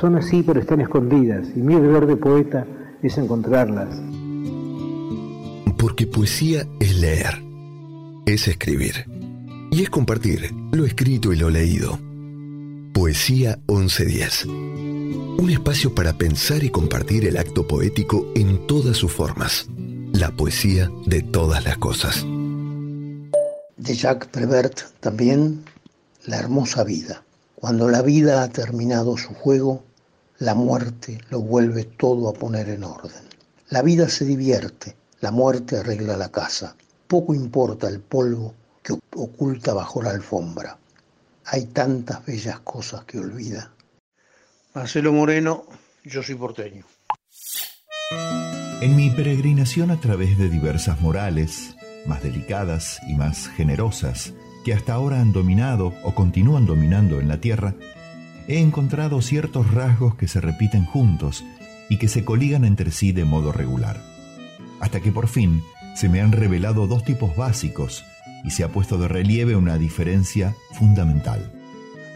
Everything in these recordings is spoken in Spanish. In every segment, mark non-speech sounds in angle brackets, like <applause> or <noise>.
Son así, pero están escondidas, y mi deber de poeta es encontrarlas. Porque poesía es leer, es escribir, y es compartir lo escrito y lo leído. Poesía 1110. Un espacio para pensar y compartir el acto poético en todas sus formas. La poesía de todas las cosas. De Jacques Prévert también La hermosa vida. Cuando la vida ha terminado su juego, la muerte lo vuelve todo a poner en orden. La vida se divierte, la muerte arregla la casa. Poco importa el polvo que oculta bajo la alfombra. Hay tantas bellas cosas que olvida. Marcelo Moreno, yo soy porteño. En mi peregrinación a través de diversas morales, más delicadas y más generosas, que hasta ahora han dominado o continúan dominando en la tierra, he encontrado ciertos rasgos que se repiten juntos y que se coligan entre sí de modo regular. Hasta que por fin se me han revelado dos tipos básicos y se ha puesto de relieve una diferencia fundamental.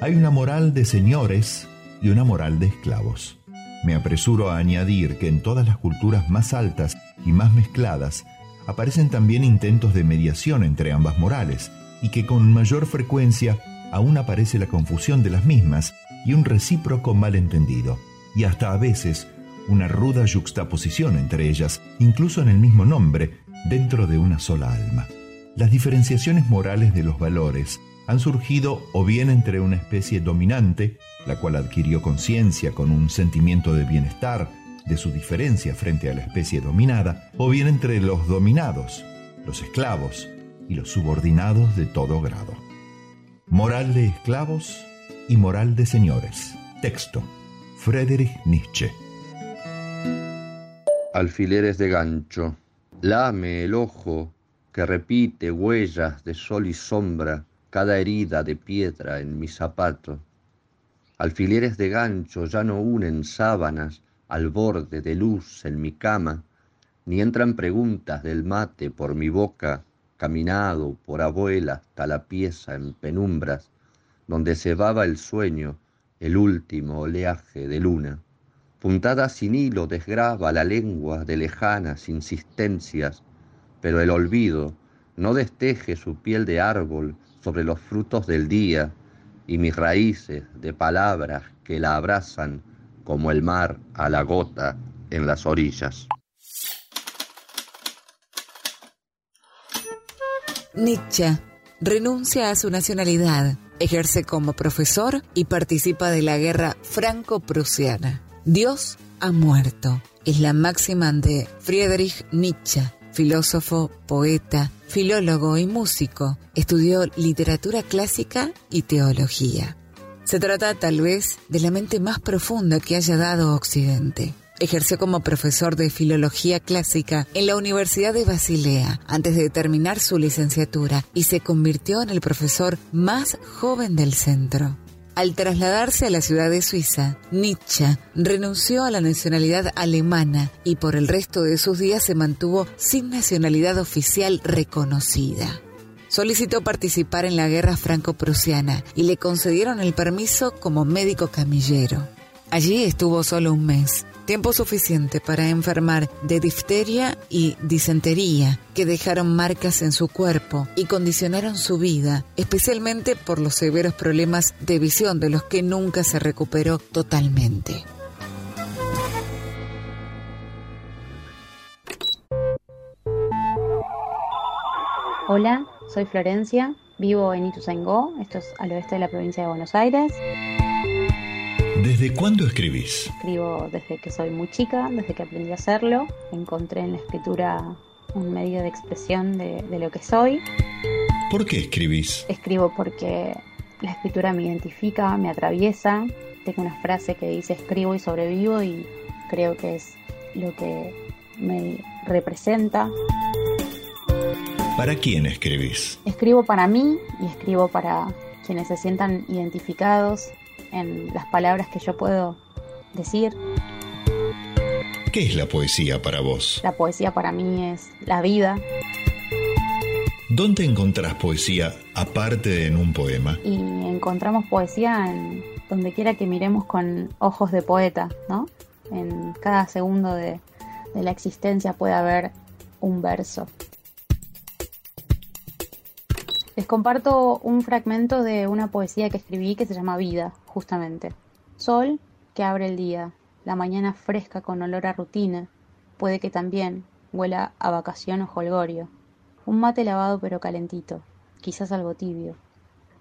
Hay una moral de señores y una moral de esclavos. Me apresuro a añadir que en todas las culturas más altas y más mezcladas aparecen también intentos de mediación entre ambas morales y que con mayor frecuencia aún aparece la confusión de las mismas y un recíproco malentendido, y hasta a veces una ruda yuxtaposición entre ellas, incluso en el mismo nombre, dentro de una sola alma. Las diferenciaciones morales de los valores han surgido o bien entre una especie dominante, la cual adquirió conciencia con un sentimiento de bienestar de su diferencia frente a la especie dominada, o bien entre los dominados, los esclavos y los subordinados de todo grado. Moral de esclavos y moral de señores. Texto. Friedrich Nietzsche. Alfileres de gancho. Lame el ojo que repite huellas de sol y sombra cada herida de piedra en mi zapato. Alfileres de gancho ya no unen sábanas al borde de luz en mi cama, ni entran preguntas del mate por mi boca, caminado por abuela hasta la pieza en penumbras, donde cebaba el sueño, el último oleaje de luna. Puntada sin hilo desgraba la lengua de lejanas insistencias, pero el olvido no desteje su piel de árbol sobre los frutos del día y mis raíces de palabras que la abrazan como el mar a la gota en las orillas. Nietzsche renuncia a su nacionalidad, ejerce como profesor y participa de la guerra franco-prusiana. Dios ha muerto. Es la máxima de Friedrich Nietzsche, filósofo, poeta, filólogo y músico. Estudió literatura clásica y teología. Se trata tal vez de la mente más profunda que haya dado Occidente. Ejerció como profesor de filología clásica en la Universidad de Basilea antes de terminar su licenciatura y se convirtió en el profesor más joven del centro. Al trasladarse a la ciudad de Suiza, Nietzsche renunció a la nacionalidad alemana y por el resto de sus días se mantuvo sin nacionalidad oficial reconocida. Solicitó participar en la guerra franco-prusiana y le concedieron el permiso como médico camillero. Allí estuvo solo un mes tiempo suficiente para enfermar de difteria y disentería que dejaron marcas en su cuerpo y condicionaron su vida, especialmente por los severos problemas de visión de los que nunca se recuperó totalmente. Hola, soy Florencia, vivo en Ituzaingó, esto es al oeste de la provincia de Buenos Aires. ¿Desde cuándo escribís? Escribo desde que soy muy chica, desde que aprendí a hacerlo. Encontré en la escritura un medio de expresión de, lo que soy. ¿Por qué escribís? Escribo porque la escritura me identifica, me atraviesa. Tengo una frase que dice escribo y sobrevivo y creo que es lo que me representa. ¿Para quién escribís? Escribo para mí y escribo para quienes se sientan identificados en las palabras que yo puedo decir. ¿Qué es la poesía para vos? La poesía para mí es la vida. ¿Dónde encontrás poesía aparte de en un poema? Y encontramos poesía en donde quiera que miremos con ojos de poeta, ¿no? En cada segundo de, de la existencia puede haber un verso. Les comparto un fragmento de una poesía que escribí que se llama Vida, justamente. Sol que abre el día, la mañana fresca con olor a rutina, puede que también huela a vacación o holgorio. Un mate lavado pero calentito, quizás algo tibio.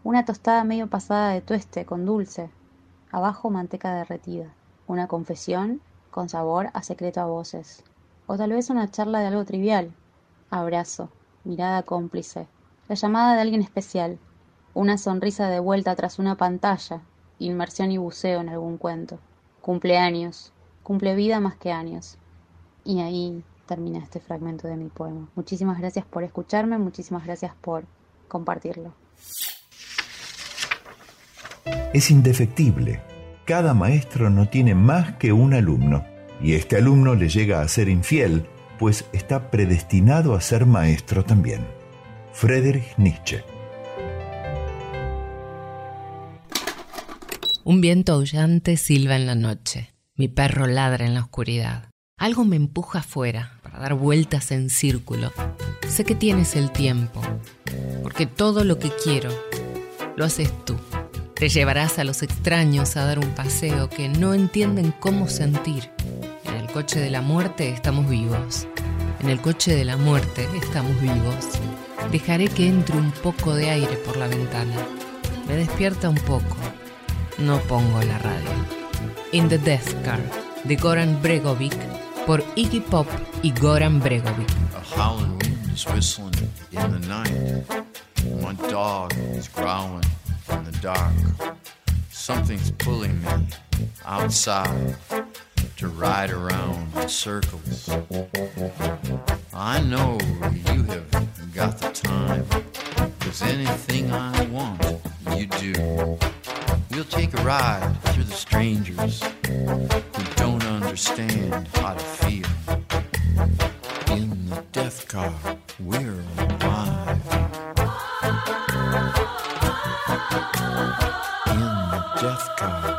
Una tostada medio pasada de tueste con dulce, abajo manteca derretida. Una confesión con sabor a secreto a voces. O tal vez una charla de algo trivial. Abrazo, mirada cómplice, la llamada de alguien especial, una sonrisa de vuelta tras una pantalla, inmersión y buceo en algún cuento, cumpleaños, cumple vida más que años. Y ahí termina este fragmento de mi poema. Muchísimas gracias por escucharme, muchísimas gracias por compartirlo. Es indefectible. Cada maestro no tiene más que un alumno, y este alumno le llega a ser infiel, pues está predestinado a ser maestro también. Friedrich Nietzsche. Un viento aullante silba en la noche. Mi perro ladra en la oscuridad. Algo me empuja afuera para dar vueltas en círculo. Sé que tienes el tiempo, porque todo lo que quiero lo haces tú. Te llevarás a los extraños a dar un paseo que no entienden cómo sentir. En el coche de la muerte estamos vivos. En el coche de la muerte estamos vivos. Dejaré que entre un poco de aire por la ventana. Me despierta un poco. No pongo la radio. In the Death Car, de Goran Bregovic, por Iggy Pop y Goran Bregovic. A howling wind is whistling in the night. My dog is growling in the dark. Something's pulling me outside to ride around in circles. I know you have got the time, cause anything I want, you do. We'll take a ride through the strangers who don't understand how to feel. In the death car, we're alive. In the death car.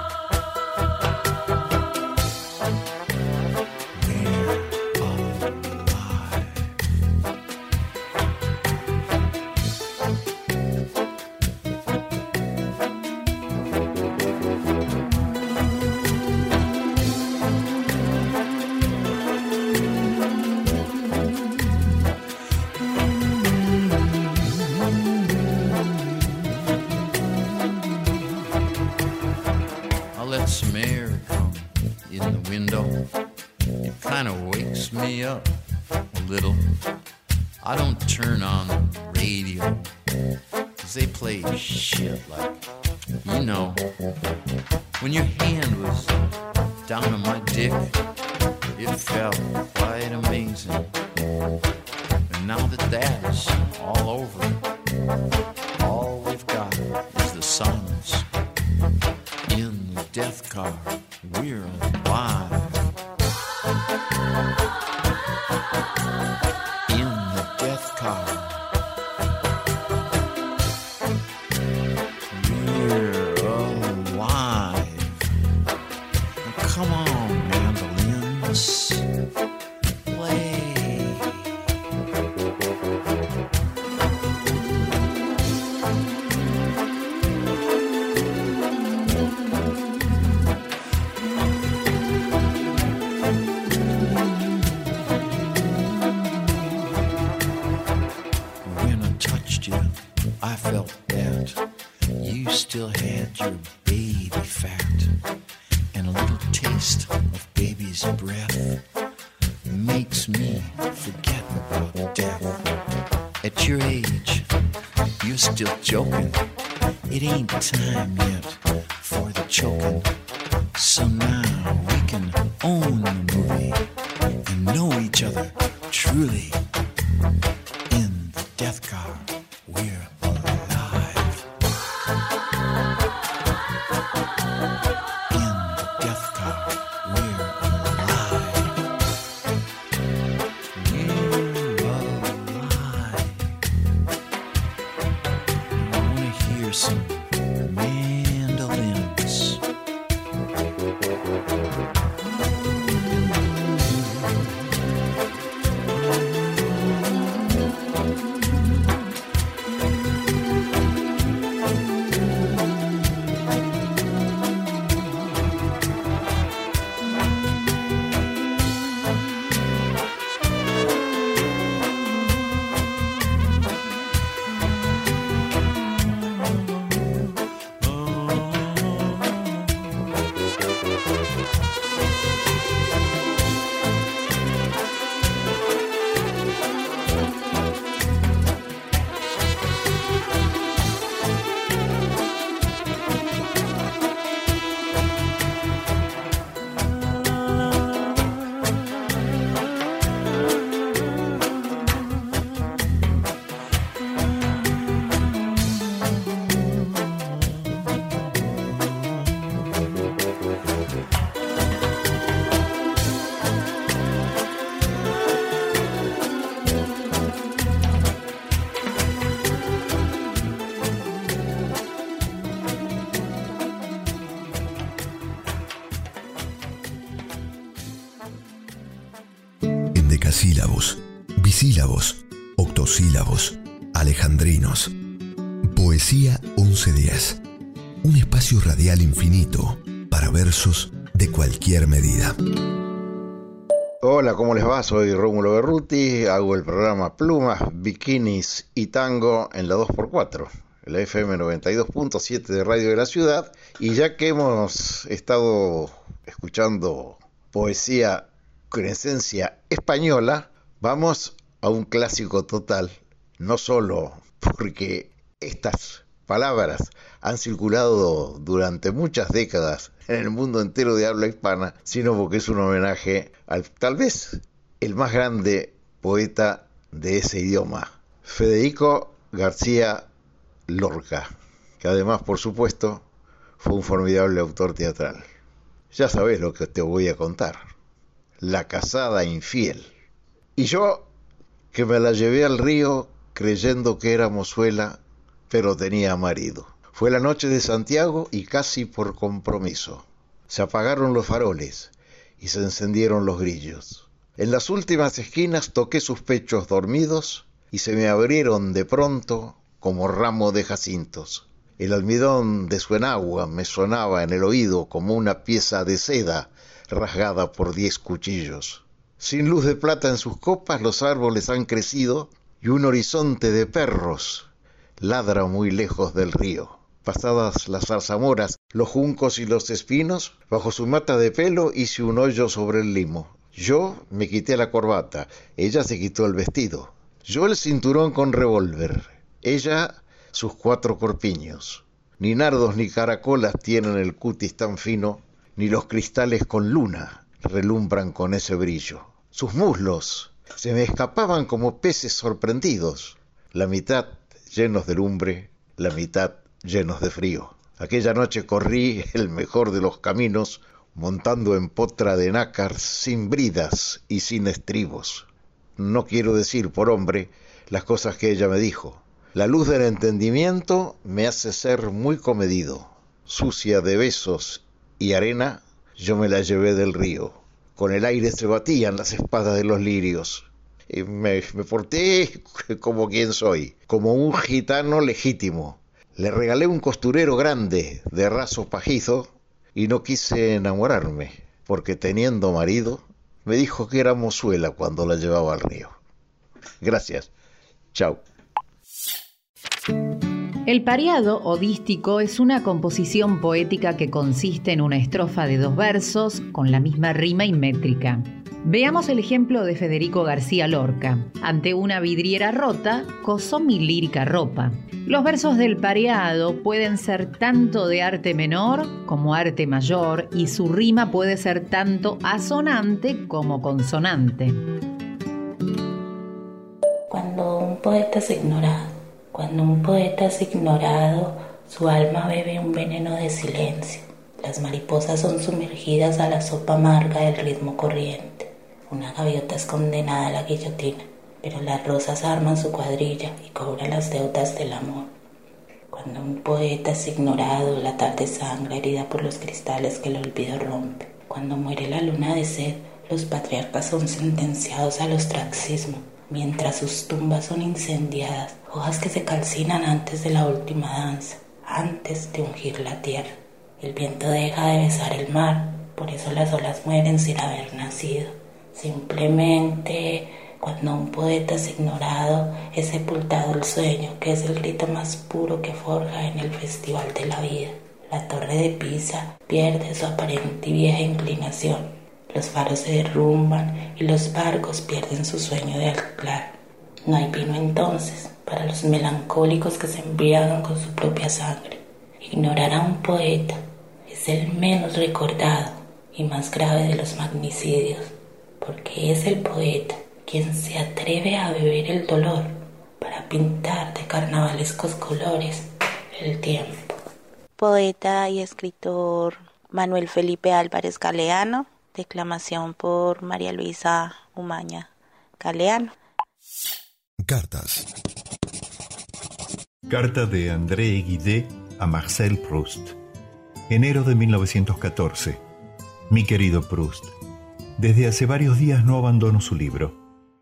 Joking. Alejandrinos. Poesía 1110. Un espacio radial infinito para versos de cualquier medida. Hola, ¿cómo les va? Soy Rómulo Berruti, hago el programa Plumas, Bikinis y Tango en la 2x4, la FM 92.7 de Radio de la Ciudad. Y ya que hemos estado escuchando poesía con esencia española, vamos a un clásico total, no solo porque estas palabras han circulado durante muchas décadas en el mundo entero de habla hispana, sino porque es un homenaje al tal vez el más grande poeta de ese idioma, Federico García Lorca, que además, por supuesto, fue un formidable autor teatral. Ya sabes lo que te voy a contar. La casada infiel. Y yo, que me la llevé al río creyendo que era mozuela, pero tenía marido. Fue la noche de Santiago y casi por compromiso. Se apagaron los faroles y se encendieron los grillos. En las últimas esquinas toqué sus pechos dormidos y se me abrieron de pronto como ramo de jacintos. El almidón de su enagua me sonaba en el oído como una pieza de seda rasgada por diez cuchillos. Sin luz de plata en sus copas los árboles han crecido y un horizonte de perros ladra muy lejos del río. Pasadas las zarzamoras, los juncos y los espinos, bajo su mata de pelo hice un hoyo sobre el limo. Yo me quité la corbata, ella se quitó el vestido. Yo el cinturón con revólver, ella sus cuatro corpiños. Ni nardos ni caracolas tienen el cutis tan fino, ni los cristales con luna relumbran con ese brillo. Sus muslos se me escapaban como peces sorprendidos, la mitad llenos de lumbre, la mitad llenos de frío. Aquella noche corrí el mejor de los caminos, montando en potra de nácar sin bridas y sin estribos. No quiero decir por hombre las cosas que ella me dijo. La luz del entendimiento me hace ser muy comedido. Sucia de besos y arena, yo me la llevé del río. Con el aire se batían las espadas de los lirios. Y me, me porté <laughs> como quien soy, como un gitano legítimo. Le regalé un costurero grande de raso pajizo y no quise enamorarme, porque teniendo marido, me dijo que era mozuela cuando la llevaba al río. Gracias. Chao. El pareado o dístico es una composición poética que consiste en una estrofa de dos versos con la misma rima y métrica. Veamos el ejemplo de Federico García Lorca. Ante una vidriera rota, cosó mi lírica ropa. Los versos del pareado pueden ser tanto de arte menor como arte mayor y su rima puede ser tanto asonante como consonante. Cuando un poeta es ignorado, cuando un poeta es ignorado, su alma bebe un veneno de silencio. Las mariposas son sumergidas a la sopa amarga del ritmo corriente. Una gaviota es condenada a la guillotina, pero las rosas arman su cuadrilla y cobran las deudas del amor. Cuando un poeta es ignorado, la tarde sangra herida por los cristales que el olvido rompe. Cuando muere la luna de sed, los patriarcas son sentenciados al ostracismo, mientras sus tumbas son incendiadas, hojas que se calcinan antes de la última danza, antes de ungir la tierra. El viento deja de besar el mar, por eso las olas mueren sin haber nacido. Simplemente cuando un poeta es ignorado, es sepultado el sueño, que es el grito más puro que forja en el festival de la vida. La torre de Pisa pierde su aparente y vieja inclinación. Los faros se derrumban y los barcos pierden su sueño de anclar. No hay vino entonces para los melancólicos que se embriagan con su propia sangre. Ignorar a un poeta es el menos recordado y más grave de los magnicidios porque es el poeta quien se atreve a beber el dolor para pintar de carnavalescos colores el tiempo. Poeta y escritor Manuel Felipe Álvarez Galeano, declamación por María Luisa Umaña Galeano. Cartas. Carta de André Guidé a Marcel Proust. Enero de 1914. Mi querido Proust, desde hace varios días no abandono su libro.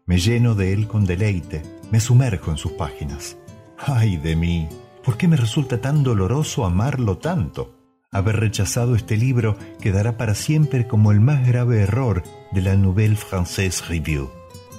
Me lleno de él con deleite, me sumerjo en sus páginas. ¡Ay de mí! ¿Por qué me resulta tan doloroso amarlo tanto? Haber rechazado este libro quedará para siempre como el más grave error de la Nouvelle Française Review,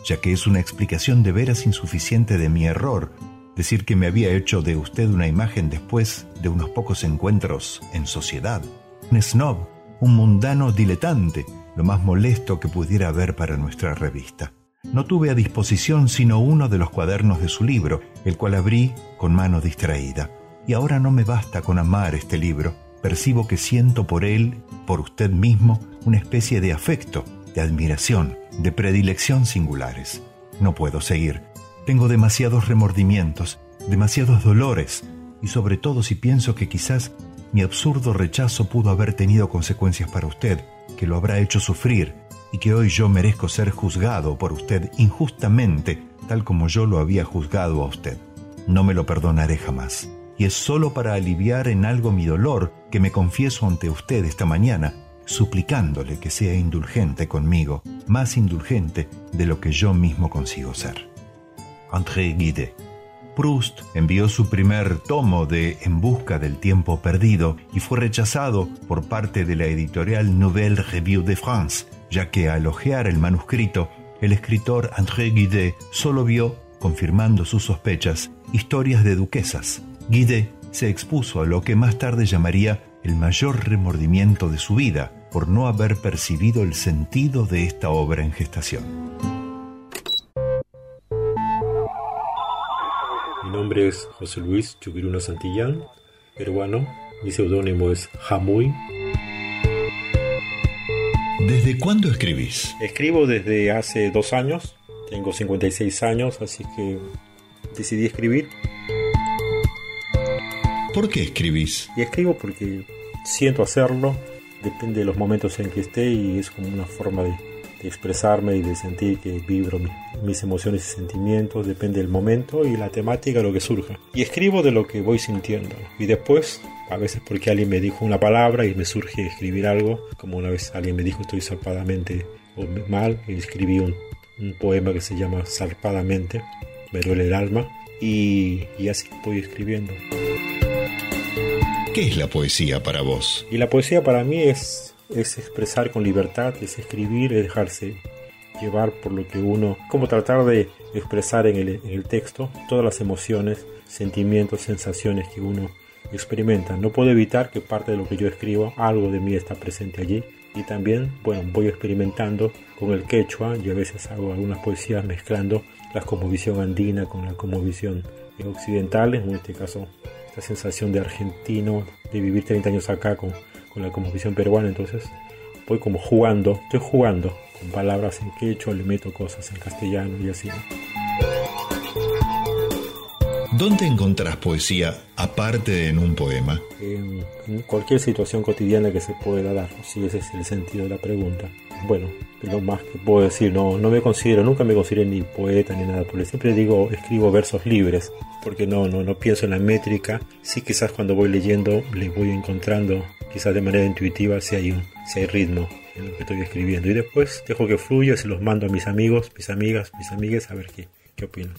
ya que es una explicación de veras insuficiente de mi error decir que me había hecho de usted una imagen después de unos pocos encuentros en sociedad. Un snob, un mundano diletante, lo más molesto que pudiera haber para nuestra revista. No tuve a disposición sino uno de los cuadernos de su libro, el cual abrí con mano distraída. y ahora no me basta con amar este libro. Percibo que siento por él, por usted mismo, una especie de afecto, de admiración, de predilección singulares. No puedo seguir. Tengo demasiados remordimientos, demasiados dolores, y sobre todo si pienso que quizás mi absurdo rechazo pudo haber tenido consecuencias para usted, que lo habrá hecho sufrir, y que hoy yo merezco ser juzgado por usted injustamente, tal como yo lo había juzgado a usted. No me lo perdonaré jamás. Y es solo para aliviar en algo mi dolor que me confieso ante usted esta mañana, suplicándole que sea indulgente conmigo, más indulgente de lo que yo mismo consigo ser. André Guide. Proust envió su primer tomo de En busca del tiempo perdido y fue rechazado por parte de la editorial Nouvelle Revue de France, ya que al hojear el manuscrito, el escritor André Guide solo vio, confirmando sus sospechas, historias de duquesas. Guide se expuso a lo que más tarde llamaría el mayor remordimiento de su vida por no haber percibido el sentido de esta obra en gestación. Mi nombre es José Luis Chubiruno Santillán, peruano. Mi seudónimo es Jamuy. ¿Desde cuándo escribís? Escribo desde hace dos años. Tengo 56 años, así que decidí escribir. ¿Por qué escribís? Y escribo porque siento hacerlo, depende de los momentos en que esté y es como una forma de, de expresarme y de sentir que vibro mi, mis emociones y sentimientos, depende del momento y la temática, lo que surja. Y escribo de lo que voy sintiendo. Y después, a veces porque alguien me dijo una palabra y me surge escribir algo, como una vez alguien me dijo estoy zarpadamente o mal, y escribí un, un poema que se llama Zarpadamente, me duele el alma, y, y así voy escribiendo. ¿Qué es la poesía para vos? Y la poesía para mí es, es expresar con libertad, es escribir, es dejarse llevar por lo que uno, como tratar de expresar en el, texto todas las emociones, sentimientos, sensaciones que uno experimenta. No puedo evitar que parte de lo que yo escribo, algo de mí está presente allí. Y también, bueno, voy experimentando con el quechua y a veces hago algunas poesías mezclando la cosmovisión andina con la cosmovisión occidental, en este caso esta sensación de argentino, de vivir 30 años acá con, con la cosmovisión peruana, entonces voy como jugando, estoy jugando con palabras en quechua, le meto cosas en castellano y así. ¿Dónde encontrás poesía aparte de en un poema? En, en, cualquier situación cotidiana que se pueda dar, si ese es el sentido de la pregunta. Bueno, lo más que puedo decir, no, no me considero, nunca me considero ni poeta ni nada, porque siempre digo, escribo versos libres, porque no, no, no pienso en la métrica, sí quizás cuando voy leyendo le voy encontrando, quizás de manera intuitiva, si hay, un, si hay ritmo en lo que estoy escribiendo, y después dejo que fluya, se los mando a mis amigos, mis amigas, mis amigas, a ver qué, qué opinan.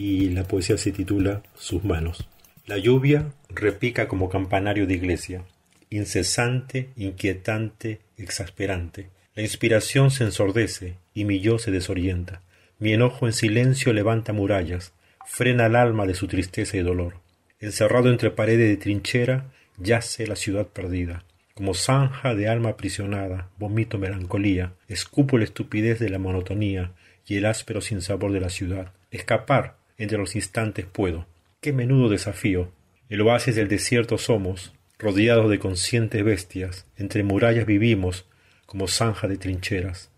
y la poesía se titula Sus manos. La lluvia repica como campanario de iglesia, incesante, inquietante, exasperante. La inspiración se ensordece y mi yo se desorienta. Mi enojo en silencio levanta murallas, frena el alma de su tristeza y dolor. Encerrado entre paredes de trinchera, yace la ciudad perdida. Como zanja de alma aprisionada, vomito melancolía, escupo la estupidez de la monotonía y el áspero sinsabor de la ciudad. Escapar entre los instantes puedo. Qué menudo desafío. El oasis del desierto somos, rodeados de conscientes bestias, entre murallas vivimos, como zanja de trincheras.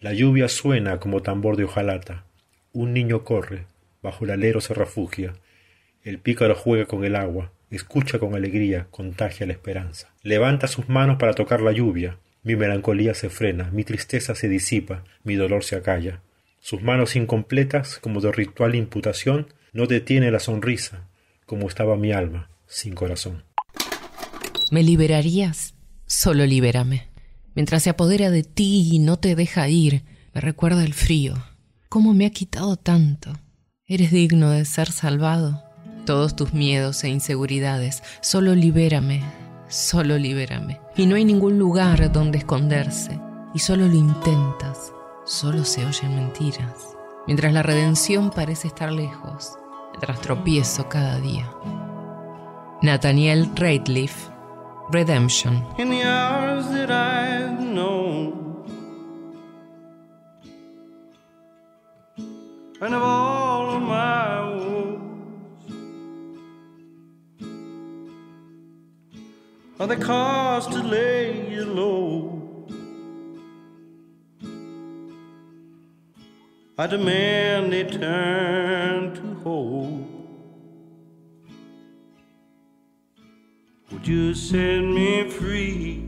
La lluvia suena como tambor de hojalata. Un niño corre, bajo el alero se refugia. El pícaro juega con el agua, escucha con alegría, contagia la esperanza. Levanta sus manos para tocar la lluvia. Mi melancolía se frena, mi tristeza se disipa, mi dolor se acalla. Sus manos incompletas, como de ritual imputación, no detiene la sonrisa, como estaba mi alma, sin corazón. ¿Me liberarías? Solo libérame. Mientras se apodera de ti y no te deja ir, me recuerda el frío. ¿Cómo me ha quitado tanto? Eres digno de ser salvado. Todos tus miedos e inseguridades, solo libérame, solo libérame. Y no hay ningún lugar donde esconderse, y solo lo intentas solo se oyen mentiras, mientras la redención parece estar lejos, mientras tropiezo cada día. Nathaniel Rateliff, Redemption. In the hours that I've known, and of all of my woes, are the cause to lay you low. I demand they turn to hope. Would you set me free?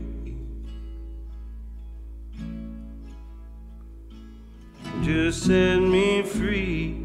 Would you set me free?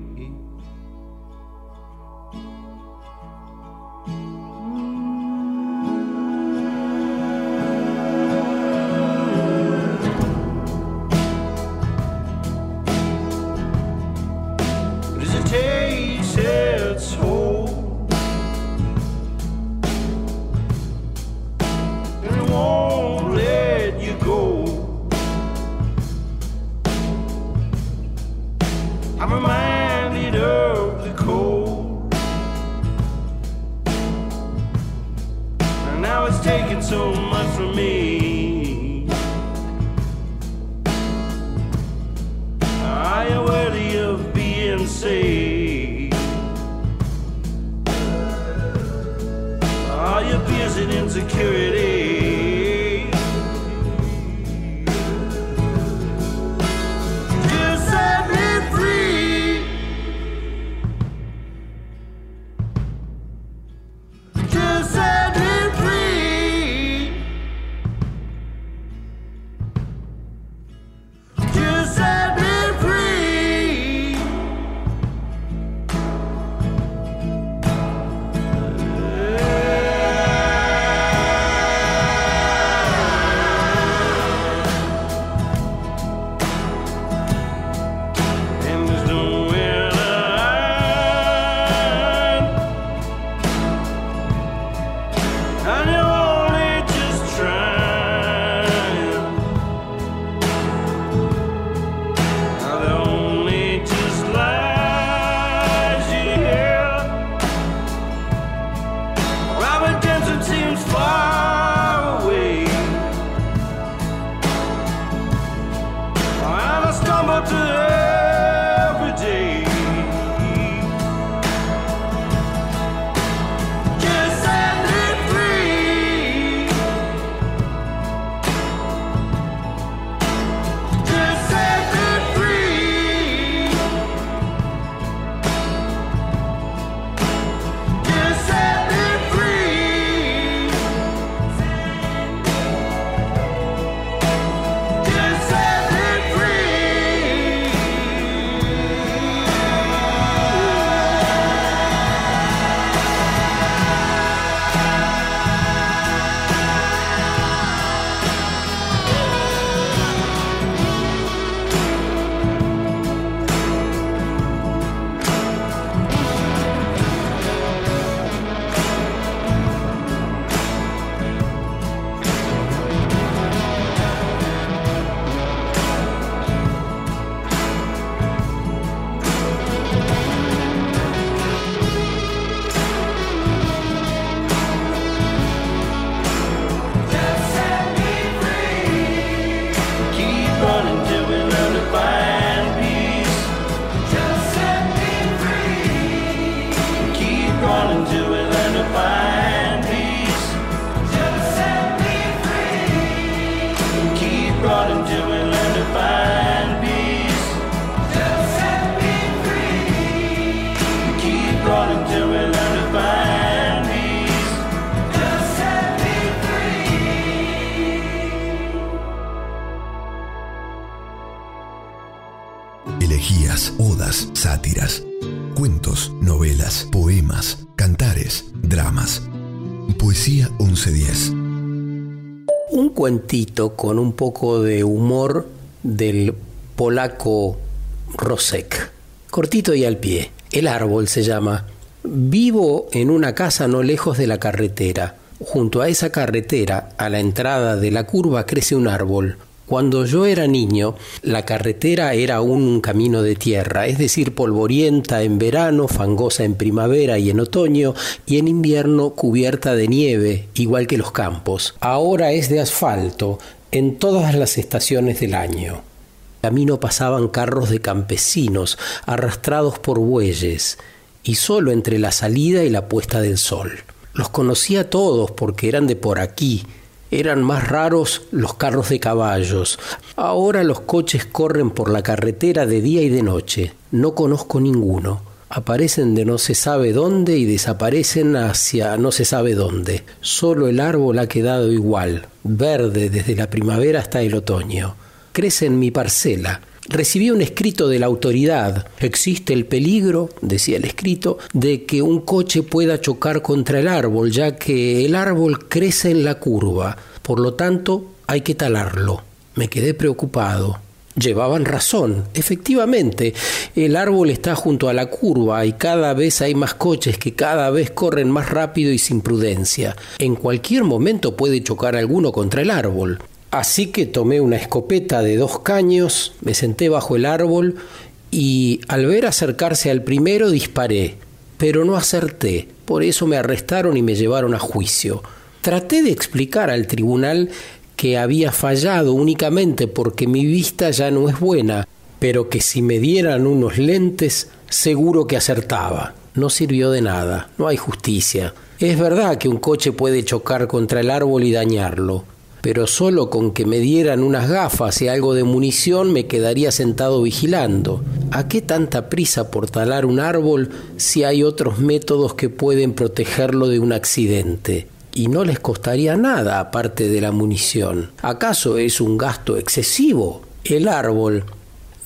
Cuentito con un poco de humor del polaco Rosek. Cortito y al pie. El árbol se llama. Vivo en una casa no lejos de la carretera. Junto a esa carretera, a la entrada de la curva, crece un árbol. Cuando yo era niño, la carretera era aún un camino de tierra, es decir, polvorienta en verano, fangosa en primavera y en otoño, y en invierno cubierta de nieve, igual que los campos. Ahora es de asfalto en todas las estaciones del año. Camino pasaban carros de campesinos, arrastrados por bueyes, y solo entre la salida y la puesta del sol. Los conocía todos porque eran de por aquí. Eran más raros los carros de caballos. Ahora los coches corren por la carretera de día y de noche. No conozco ninguno. Aparecen de no se sabe dónde y desaparecen hacia no se sabe dónde. Solo el árbol ha quedado igual, verde desde la primavera hasta el otoño. Crece en mi parcela. Recibí un escrito de la autoridad. Existe el peligro, decía el escrito, de que un coche pueda chocar contra el árbol, ya que el árbol crece en la curva. Por lo tanto, hay que talarlo. Me quedé preocupado. Llevaban razón. Efectivamente, el árbol está junto a la curva y cada vez hay más coches que cada vez corren más rápido y sin prudencia. En cualquier momento puede chocar alguno contra el árbol. Así que tomé una escopeta de dos caños, me senté bajo el árbol y al ver acercarse al primero disparé, pero no acerté. Por eso me arrestaron y me llevaron a juicio. Traté de explicar al tribunal que había fallado únicamente porque mi vista ya no es buena, pero que si me dieran unos lentes seguro que acertaba. No sirvió de nada, no hay justicia. Es verdad que un coche puede chocar contra el árbol y dañarlo, pero solo con que me dieran unas gafas y algo de munición me quedaría sentado vigilando. ¿A qué tanta prisa por talar un árbol si hay otros métodos que pueden protegerlo de un accidente? y no les costaría nada aparte de la munición. ¿Acaso es un gasto excesivo? El árbol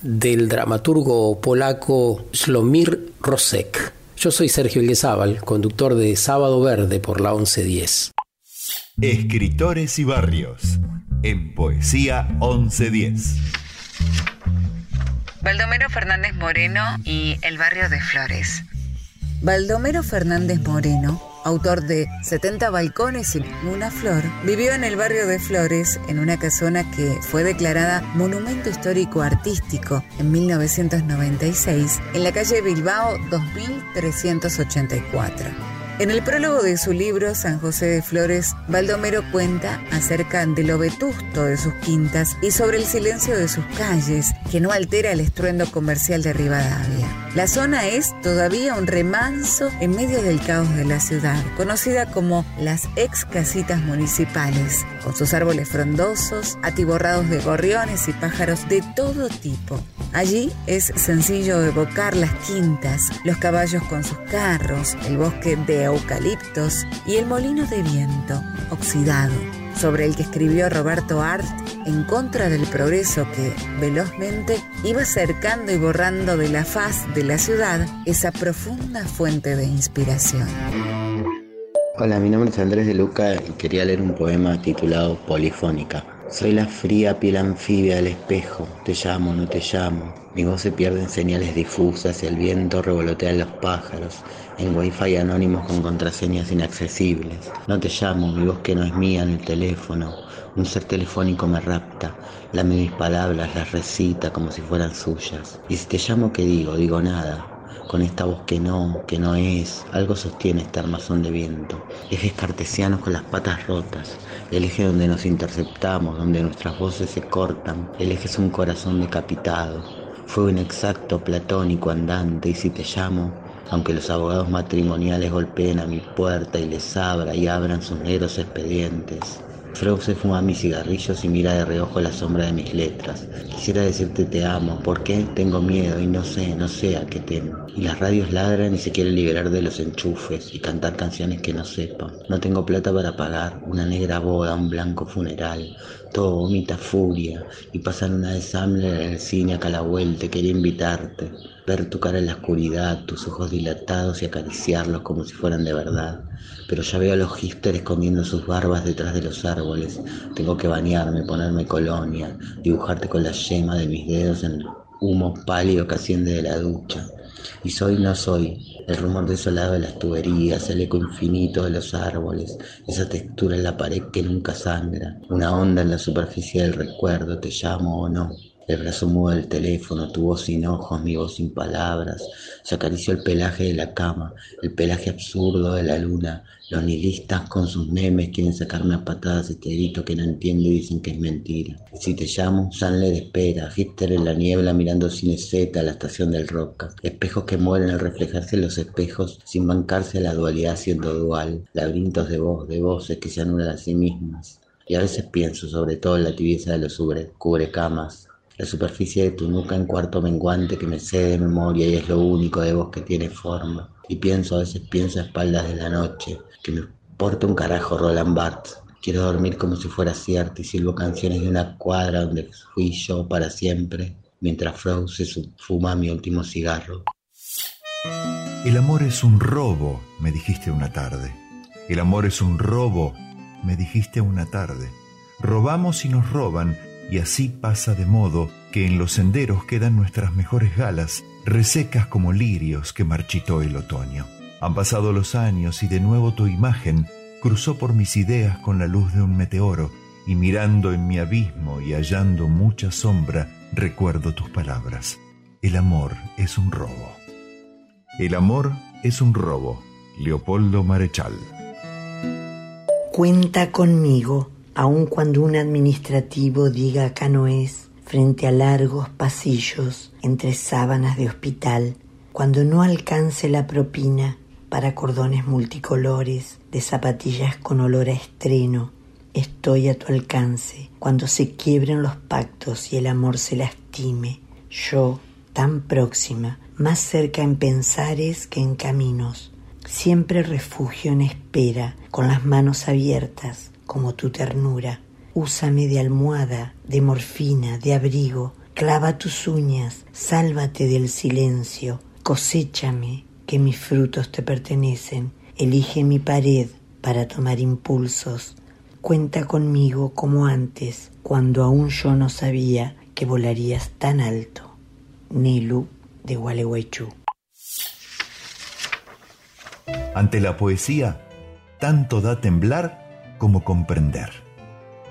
del dramaturgo polaco Slomir Rosek. Yo soy Sergio Ilguezábal, conductor de Sábado Verde por la 1110. Escritores y barrios en Poesía 1110. Baldomero Fernández Moreno y El barrio de Flores. Baldomero Fernández Moreno autor de 70 balcones y una flor, vivió en el barrio de Flores, en una casona que fue declarada Monumento Histórico Artístico en 1996, en la calle Bilbao 2384. En el prólogo de su libro San José de Flores, Baldomero cuenta acerca de lo vetusto de sus quintas y sobre el silencio de sus calles, que no altera el estruendo comercial de Rivadavia. La zona es todavía un remanso en medio del caos de la ciudad, conocida como las ex casitas municipales, con sus árboles frondosos, atiborrados de gorriones y pájaros de todo tipo. Allí es sencillo evocar las quintas, los caballos con sus carros, el bosque de eucaliptos y el molino de viento, oxidado, sobre el que escribió Roberto Art en contra del progreso que, velozmente, iba acercando y borrando de la faz de la ciudad esa profunda fuente de inspiración. Hola, mi nombre es Andrés de Luca y quería leer un poema titulado Polifónica. Soy la fría piel anfibia del espejo, te llamo, no te llamo. Mi voz se pierde en señales difusas el viento revolotea en los pájaros, en wifi anónimos con contraseñas inaccesibles. No te llamo, mi voz que no es mía en el teléfono. Un ser telefónico me rapta, lame mis palabras, las recita como si fueran suyas. Y si te llamo, ¿qué digo? Digo nada, con esta voz que no, que no es, algo sostiene este armazón de viento. Ejes cartesianos con las patas rotas, el eje donde nos interceptamos, donde nuestras voces se cortan, el eje es un corazón decapitado, fuego inexacto, platónico, andante, y si te llamo, aunque los abogados matrimoniales golpeen a mi puerta y les abra y abran sus negros expedientes, Se fuma mis cigarrillos y mira de reojo la sombra de mis letras. Quisiera decirte te amo, ¿por qué? Tengo miedo y no sé, no sé a qué temo. Y las radios ladran y se quieren liberar de los enchufes y cantar canciones que no sepan. No tengo plata para pagar una negra boda, un blanco funeral. Todo vomita furia y pasan una de Samler en el cine acá a la vuelta. Quería invitarte, ver tu cara en la oscuridad, tus ojos dilatados y acariciarlos como si fueran de verdad pero ya veo a los hipsters escondiendo sus barbas detrás de los árboles. Tengo que bañarme, ponerme colonia, dibujarte con la yema de mis dedos en el humo pálido que asciende de la ducha. Y soy no soy, el rumor desolado de las tuberías, el eco infinito de los árboles, esa textura en la pared que nunca sangra, una onda en la superficie del recuerdo, te llamo o no. El brazo mudo del teléfono, tu voz sin ojos, mi voz sin palabras. Se acarició el pelaje de la cama, el pelaje absurdo de la luna. Los nihilistas con sus memes quieren sacarme a patadas este grito que no entiendo y dicen que es mentira. Si te llamo, Sandler espera, Hitler en la niebla mirando cine Z, la estación del Roca. Espejos que mueren al reflejarse en los espejos sin bancarse a la dualidad siendo dual. Laberintos de voz, de voces que se anulan a sí mismas. Y a veces pienso sobre todo en la tibieza de los cubre- cubrecamas, la superficie de tu nuca en cuarto menguante que me cede de memoria y es lo único de vos que tiene forma. Y pienso, a veces pienso a espaldas de la noche, que me importa un carajo Roland Barthes. Quiero dormir como si fuera cierto y silbo canciones de una cuadra donde fui yo para siempre, mientras su- fuma mi último cigarro. El amor es un robo, me dijiste una tarde. El amor es un robo, me dijiste una tarde. Robamos y nos roban, y así pasa de modo que en los senderos quedan nuestras mejores galas, resecas como lirios que marchitó el otoño. Han pasado los años y de nuevo tu imagen cruzó por mis ideas con la luz de un meteoro, y mirando en mi abismo y hallando mucha sombra, recuerdo tus palabras. El amor es un robo. El amor es un robo. Leopoldo Marechal. Cuenta conmigo, aun cuando un administrativo diga acá no frente a largos pasillos entre sábanas de hospital, cuando no alcance la propina para cordones multicolores de zapatillas con olor a estreno, estoy a tu alcance cuando se quiebren los pactos y el amor se lastime, yo, tan próxima, más cerca en pensares que en caminos, siempre refugio en espera, con las manos abiertas, como tu ternura. Úsame de almohada, de morfina, de abrigo, clava tus uñas, sálvate del silencio, coséchame, que mis frutos te pertenecen, elige mi pared para tomar impulsos. Cuenta conmigo como antes, cuando aún yo no sabía que volarías tan alto. Nilu de Gualeguaychú. Ante la poesía, tanto da temblar como comprender.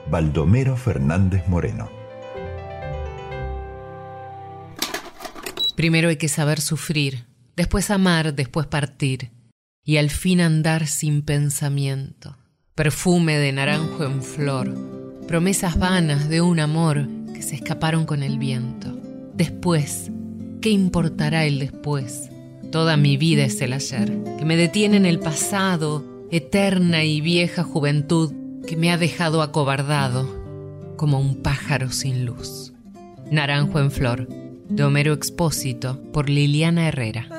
Baldomero Fernández Moreno. Primero hay que saber sufrir, después amar, después partir, y al fin andar sin pensamiento. Perfume de naranjo en flor, promesas vanas de un amor que se escaparon con el viento. Después, ¿qué importará el después? Toda mi vida es el ayer, que me detiene en el pasado, eterna y vieja juventud que me ha dejado acobardado como un pájaro sin luz. Naranjo en flor, de Homero Expósito, por Liliana Herrera.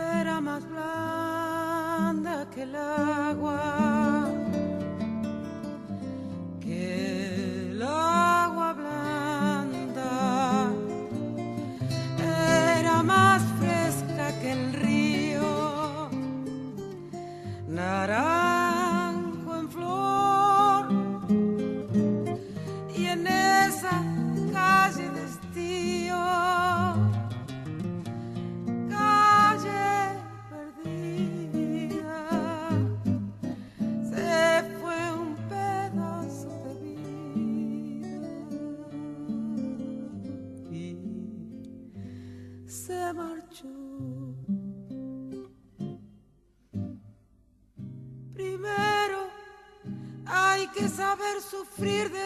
Sufrir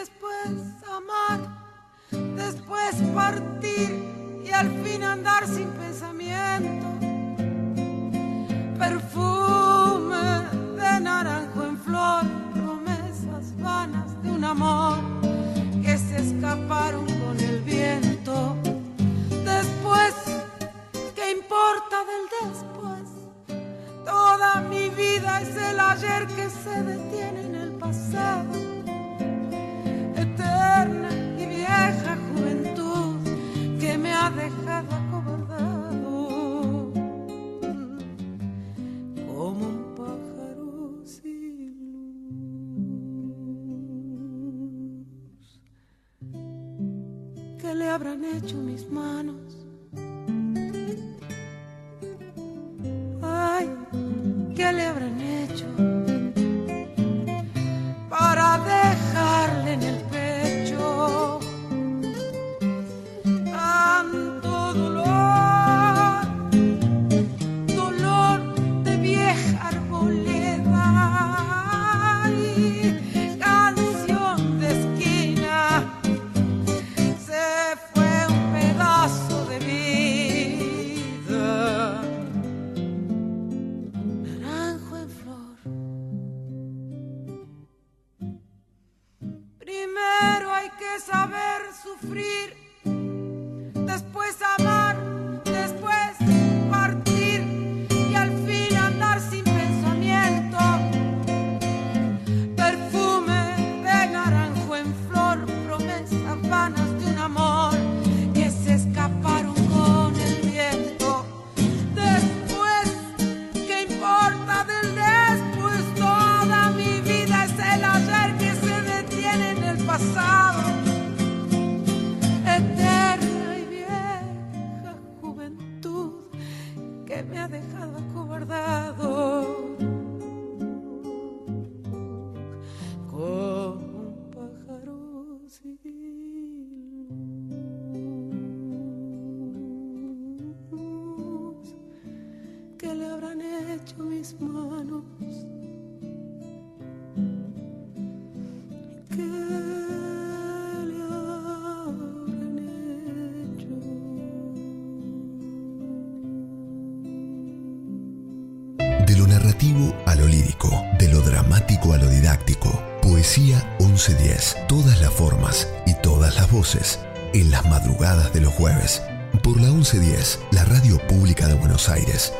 1110. Todas las formas y todas las voces. En las madrugadas de los jueves. Por la 1110, la radio pública de Buenos Aires.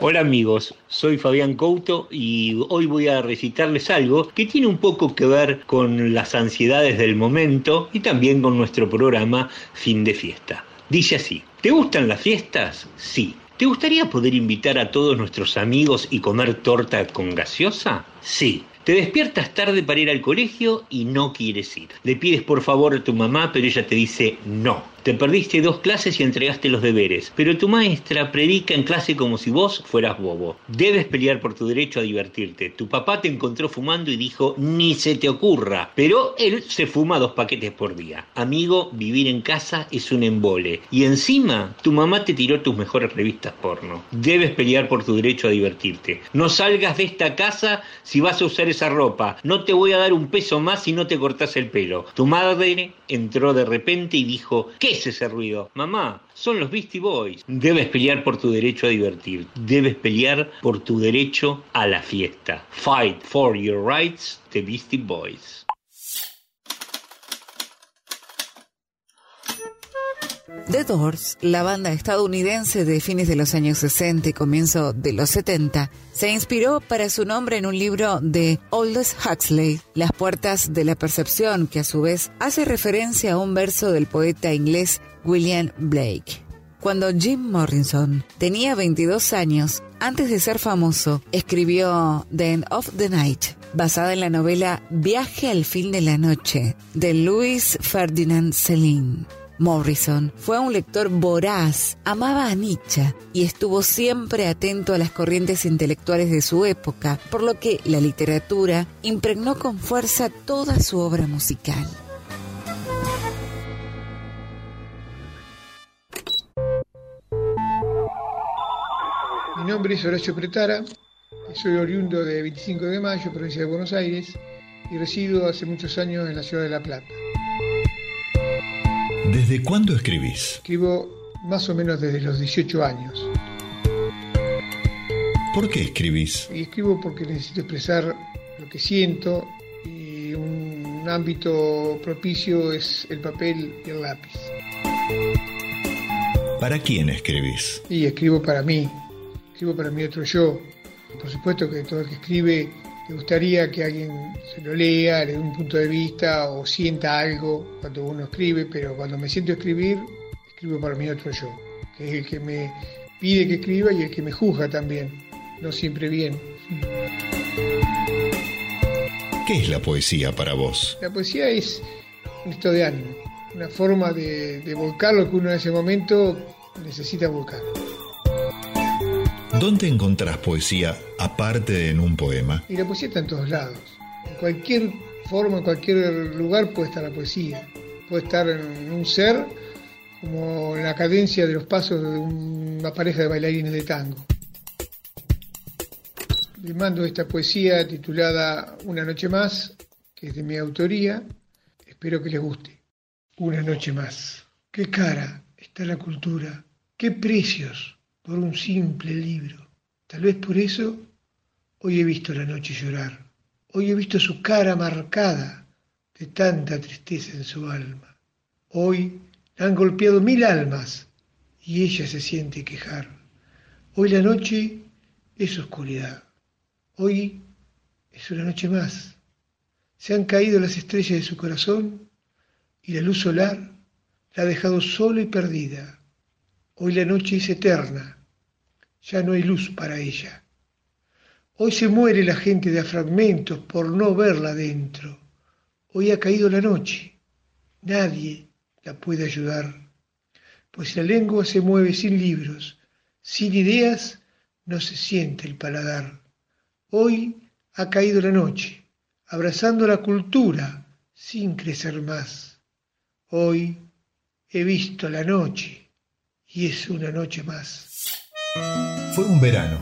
Hola amigos, soy Fabián Couto y hoy voy a recitarles algo que tiene un poco que ver con las ansiedades del momento y también con nuestro programa Fin de Fiesta. Dice así, ¿te gustan las fiestas? Sí. ¿Te gustaría poder invitar a todos nuestros amigos y comer torta con gaseosa? Sí. Te despiertas tarde para ir al colegio y no quieres ir. Le pides por favor a tu mamá, pero ella te dice no. Te perdiste dos clases y entregaste los deberes, pero tu maestra predica en clase como si vos fueras bobo. Debes pelear por tu derecho a divertirte. Tu papá te encontró fumando y dijo, ni se te ocurra, pero él se fuma dos paquetes por día. Amigo, vivir en casa es un embole. Y encima, tu mamá te tiró tus mejores revistas porno. Debes pelear por tu derecho a divertirte. No salgas de esta casa si vas a usar esa ropa. No te voy a dar un peso más si no te cortas el pelo. Tu madre entró de repente y dijo, ¿qué es ese ruido? Mamá, son los Beastie Boys. Debes pelear por tu derecho a divertir. Debes pelear por tu derecho a la fiesta. Fight for your rights, the Beastie Boys. The Doors, la banda estadounidense de fines de los años 60 y comienzo de los 70, se inspiró para su nombre en un libro de Aldous Huxley, Las puertas de la percepción, que a su vez hace referencia a un verso del poeta inglés William Blake. Cuando Jim Morrison tenía 22 años, antes de ser famoso, escribió The End of the Night, basada en la novela Viaje al fin de la noche, de Louis Ferdinand Céline. Morrison fue un lector voraz, amaba a Nietzsche y estuvo siempre atento a las corrientes intelectuales de su época, por lo que la literatura impregnó con fuerza toda su obra musical. Mi nombre es Horacio Pretara, soy oriundo de 25 de Mayo, provincia de Buenos Aires, y resido hace muchos años en la ciudad de La Plata. ¿Desde cuándo escribís? Escribo más o menos desde los 18 años. ¿Por qué escribís? Y escribo porque necesito expresar lo que siento y un ámbito propicio es el papel y el lápiz. ¿Para quién escribís? Y escribo para mí, escribo para mi otro yo. Por supuesto que todo el que escribe le gustaría que alguien se lo lea, le dé un punto de vista o sienta algo cuando uno escribe, pero cuando me siento a escribir, escribo para mi otro yo, que es el que me pide que escriba y el que me juzga también, no siempre bien. ¿Qué es la poesía para vos? La poesía es un estado de ánimo, una forma de, de volcar lo que uno en ese momento necesita volcar. ¿Dónde encontrás poesía aparte de en un poema? Y la poesía está en todos lados. En cualquier forma, en cualquier lugar puede estar la poesía. Puede estar en un ser como en la cadencia de los pasos de una pareja de bailarines de tango. Les mando esta poesía titulada Una noche más, que es de mi autoría. Espero que les guste. Una noche más. Qué cara está la cultura. Qué precios por un simple libro. Tal vez por eso hoy he visto la noche llorar. Hoy he visto su cara marcada de tanta tristeza en su alma. Hoy la han golpeado mil almas y ella se siente quejar. Hoy la noche es oscuridad. Hoy es una noche más. Se han caído las estrellas de su corazón y la luz solar la ha dejado sola y perdida. Hoy la noche es eterna. Ya no hay luz para ella. Hoy se muere la gente de a fragmentos por no verla dentro. Hoy ha caído la noche. Nadie la puede ayudar. Pues la lengua se mueve sin libros, sin ideas, no se siente el paladar. Hoy ha caído la noche, abrazando la cultura sin crecer más. Hoy he visto la noche y es una noche más. Fue un verano,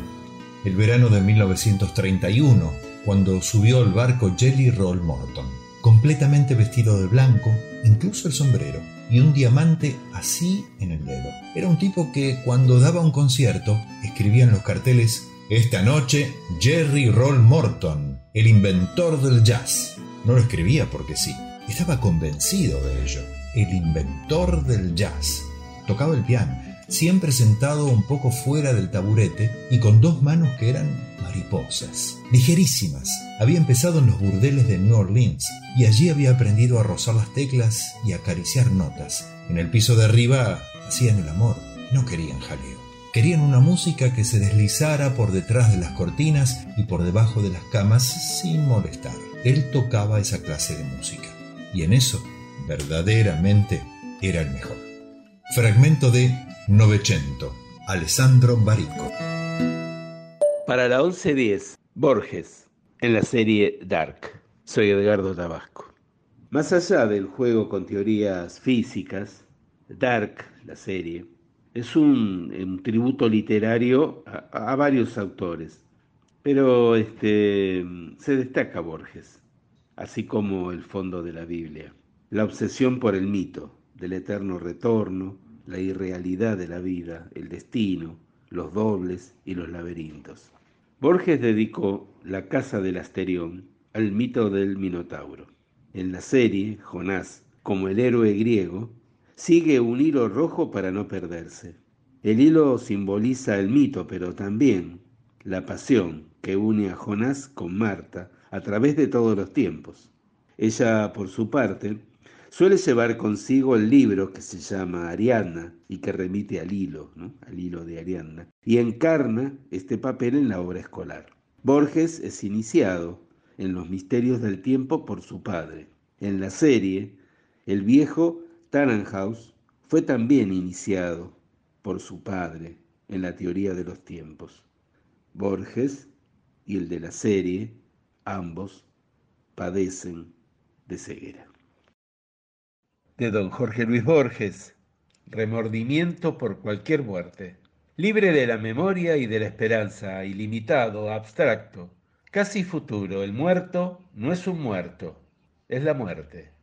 el verano de 1931, cuando subió al barco Jelly Roll Morton, completamente vestido de blanco, incluso el sombrero, y un diamante así en el dedo. Era un tipo que cuando daba un concierto escribía en los carteles esta noche, Jerry Roll Morton, el inventor del jazz. No lo escribía porque sí, estaba convencido de ello. El inventor del jazz. Tocaba el piano, siempre sentado un poco fuera del taburete y con dos manos que eran mariposas, ligerísimas. Había empezado en los burdeles de New Orleans y allí había aprendido a rozar las teclas y acariciar notas. En el piso de arriba hacían el amor, no querían jaleo. Querían una música que se deslizara por detrás de las cortinas y por debajo de las camas sin molestar. Él tocaba esa clase de música. Y en eso, verdaderamente, era el mejor. Fragmento de Novecento, Alessandro Barico. Para la 1110, Borges, en la serie Dark. Soy Edgardo Tabasco. Más allá del juego con teorías físicas, Dark, la serie, es un, un tributo literario a, a, varios autores, pero este, se destaca Borges, así como el fondo de la Biblia, la obsesión por el mito del eterno retorno, la irrealidad de la vida, el destino, los dobles y los laberintos. Borges dedicó La Casa del Asterión al mito del Minotauro. En la serie, Jonás, como el héroe griego, sigue un hilo rojo para no perderse. El hilo simboliza el mito, pero también la pasión que une a Jonás con Marta a través de todos los tiempos. Ella, por su parte, suele llevar consigo el libro que se llama Ariadna y que remite al hilo, al hilo de Ariadna, y encarna este papel en la obra escolar. Borges es iniciado en los misterios del tiempo por su padre. En la serie, el viejo Tannenhaus fue también iniciado por su padre en la teoría de los tiempos. Borges y el de la serie, ambos padecen de ceguera. De don Jorge Luis Borges, remordimiento por cualquier muerte. Libre de la memoria y de la esperanza, ilimitado, abstracto, casi futuro, el muerto no es un muerto, es la muerte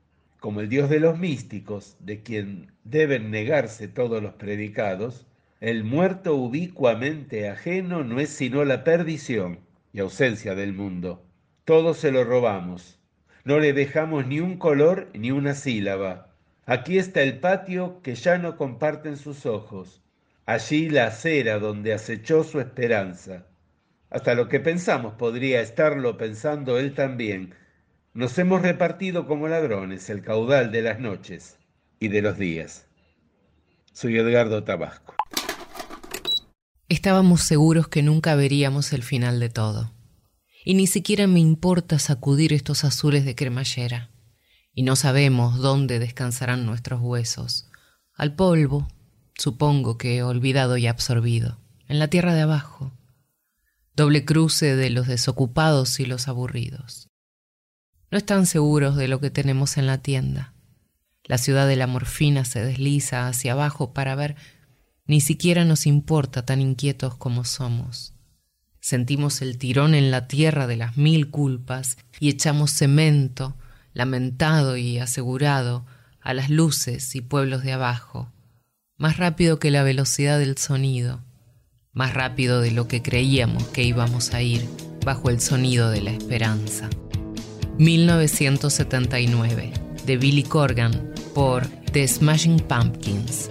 como el Dios de los místicos, de quien deben negarse todos los predicados, el muerto ubicuamente ajeno no es sino la perdición y ausencia del mundo. Todo se lo robamos. No le dejamos ni un color ni una sílaba. Aquí está el patio que ya no comparten sus ojos. Allí la acera donde acechó su esperanza. Hasta lo que pensamos podría estarlo pensando él también, nos hemos repartido como ladrones el caudal de las noches y de los días. Soy Edgardo Tabasco. Estábamos seguros que nunca veríamos el final de todo. Y ni siquiera me importa sacudir estos azules de cremallera. Y no sabemos dónde descansarán nuestros huesos. Al polvo, supongo que olvidado y absorbido. En la tierra de abajo. Doble cruce de los desocupados y los aburridos. No están seguros de lo que tenemos en la tienda. La ciudad de la morfina se desliza hacia abajo para ver, ni siquiera nos importa tan inquietos como somos. Sentimos el tirón en la tierra de las mil culpas y echamos cemento, lamentado y asegurado, a las luces y pueblos de abajo, más rápido que la velocidad del sonido, más rápido de lo que creíamos que íbamos a ir bajo el sonido de la esperanza. 1979, de Billy Corgan, por The Smashing Pumpkins.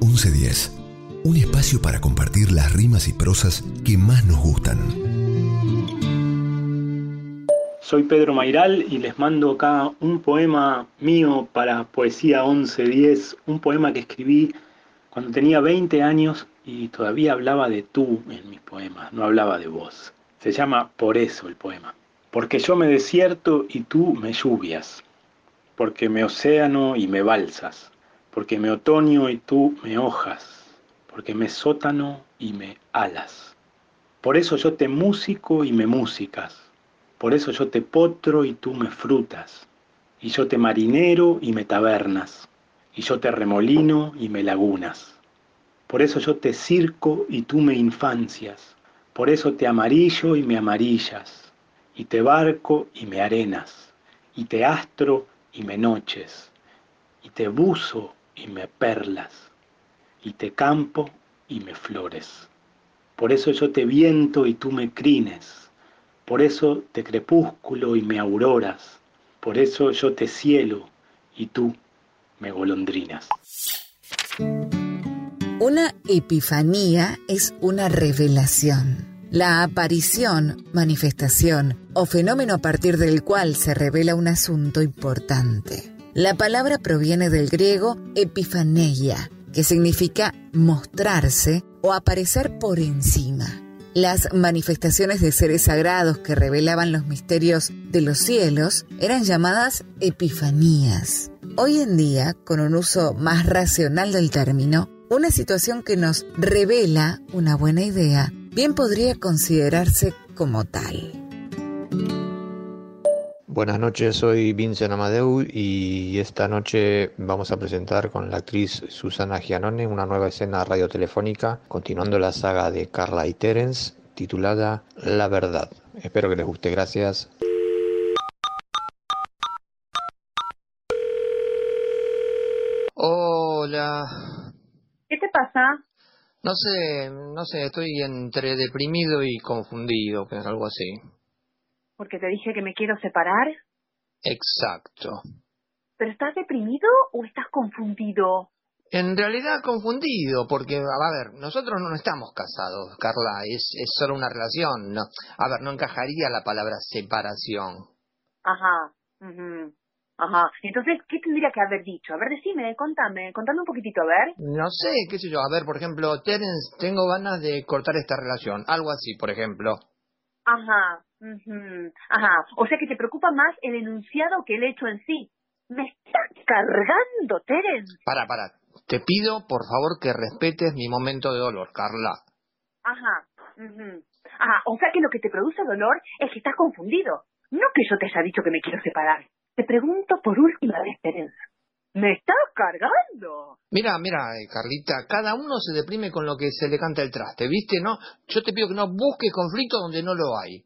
1110. Un espacio para compartir las rimas y prosas que más nos gustan. Soy Pedro Mairal y les mando acá un poema mío para Poesía 1110, un poema que escribí cuando tenía 20 años y todavía hablaba de tú en mis poemas, no hablaba de vos. Se llama Por eso el poema. Porque yo me desierto y tú me lluvias, porque me océano y me balsas, porque me otoño y tú me hojas, porque me sótano y me alas. Por eso yo te músico y me músicas, por eso yo te potro y tú me frutas, y yo te marinero y me tabernas, y yo te remolino y me lagunas. Por eso yo te circo y tú me infancias, por eso te amarillo y me amarillas, y te barco y me arenas, y te astro y me noches, y te buzo y me perlas, y te campo y me flores. Por eso yo te viento y tú me crines, por eso te crepúsculo y me auroras, por eso yo te cielo y tú me golondrinas. Una epifanía es una revelación. La aparición, manifestación o fenómeno a partir del cual se revela un asunto importante. La palabra proviene del griego epifaneia, que significa mostrarse o aparecer por encima. Las manifestaciones de seres sagrados que revelaban los misterios de los cielos eran llamadas epifanías. Hoy en día, con un uso más racional del término, una situación que nos revela una buena idea bien podría considerarse como tal. Buenas noches, soy Vincent Amadeu y esta noche vamos a presentar con la actriz Susana Gianone una nueva escena radiotelefónica continuando la saga de Carla y Terence titulada La Verdad. Espero que les guste, gracias. Hola, ¿Qué te pasa? no sé, no sé, estoy entre deprimido y confundido, que es algo así. Porque te dije que me quiero separar. Exacto. ¿Pero estás deprimido o estás confundido? En realidad confundido, porque, a ver, nosotros no estamos casados, Carla, es, es solo una relación. No, a ver, no encajaría la palabra separación. Ajá. ujú, Ajá. Entonces, ¿qué tendría que haber dicho? A ver, decime, contame, contame un poquitito, a ver. No sé, qué sé yo, a ver, por ejemplo, Terence, tengo ganas de cortar esta relación, algo así, por ejemplo. Ajá. ujú, Ajá. O sea que te preocupa más el enunciado que el hecho en sí. Me estás cargando, Terence. Para, para, te pido, por favor, que respetes mi momento de dolor, Carla. Ajá. ujú. Ajá. O sea que lo que te produce dolor es que estás confundido. No que yo te haya dicho que me quiero separar. Te pregunto por última vez, Terence. ¿Me estás cargando? Mira, mira, eh, Carlita, cada uno se deprime con lo que se le canta el traste, ¿viste? No, yo te pido que no busques conflicto donde no lo hay.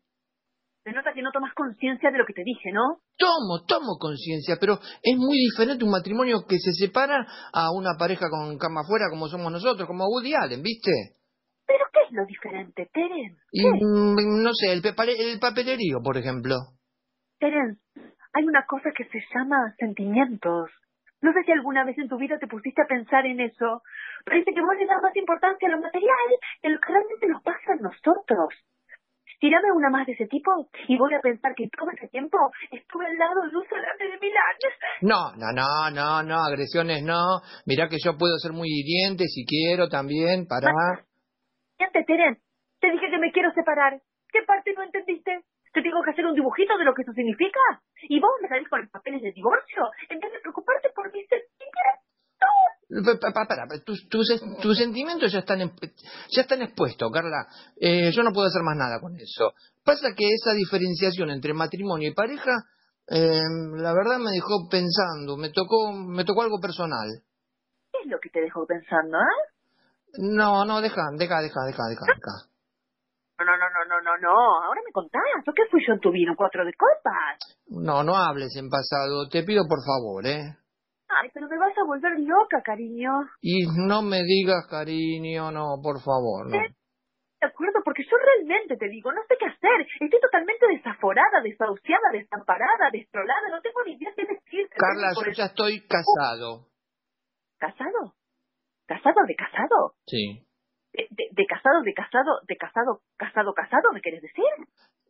Se nota que no tomas conciencia de lo que te dije, ¿no? Tomo, tomo conciencia, pero es muy diferente un matrimonio que se separa a una pareja con cama afuera como somos nosotros, como Woody Allen, ¿viste? ¿Pero qué es lo diferente, Terence? Y, mm, no sé, el, el papelerío, por ejemplo. Terence, hay una cosa que se llama sentimientos. No sé si alguna vez en tu vida te pusiste a pensar en eso. Parece que vos le das más importancia a lo material que a lo que realmente nos pasa a nosotros. Tírame una más de ese tipo y voy a pensar que todo ese tiempo estuve al lado de un solante de Milán. No, no, no, no, no, agresiones no. Mirá que yo puedo ser muy hiriente si quiero también, para. Fíjate, Terence, te dije que me quiero separar. ¿Qué parte no entendiste? ¿Te tengo que hacer un dibujito de lo que eso significa? ¿Y vos me salís con los papeles de divorcio en vez de preocuparte por mis sentimientos? Pa- pa- Para, pa- tus, tus, tus sentimientos ya están, ya están expuestos, Carla. Eh, yo no puedo hacer más nada con eso. Pasa que esa diferenciación entre matrimonio y pareja, eh, la verdad me dejó pensando, me tocó, me tocó algo personal. ¿Qué es lo que te dejó pensando, eh? No, no, deja, deja, deja, deja, deja, deja. No, no, no, no, no, no, no. Ahora me contás. ¿O qué fui yo en tu vino? ¿Cuatro de copas? No, no hables en pasado, te pido por favor, ¿eh? Ay, pero me vas a volver loca, cariño. Y no me digas cariño, no, por favor, no. De acuerdo, porque yo realmente te digo, no sé qué hacer. Estoy totalmente desaforada, desahuciada, desamparada, destrolada. No tengo ni idea qué decirte. Carla, yo ya estoy casado. ¿Casado? ¿Casado de casado? Sí. ¿De, de, de casado, de casado, de casado, casado, casado, me querés decir?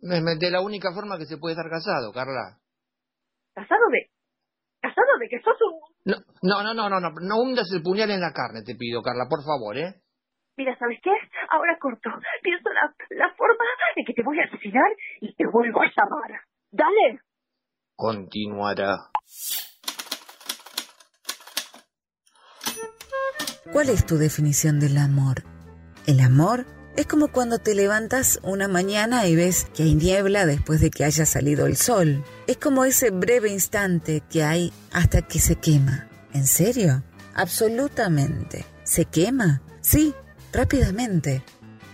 De la única forma que se puede estar casado, Carla. ¿Casado de... casado de que sos un... No, no, no, no, no, no, no hundas el puñal en la carne, te pido, Carla, por favor, ¿eh? Mira, ¿sabes qué? Ahora corto. Pienso la, la forma en que te voy a asesinar y te vuelvo a llamar. ¡Dale! Continuará. ¿Cuál es tu definición del amor? El amor es como cuando te levantas una mañana y ves que hay niebla después de que haya salido el sol. Es como ese breve instante que hay hasta que se quema. ¿En serio? Absolutamente. ¿Se quema? Sí, rápidamente.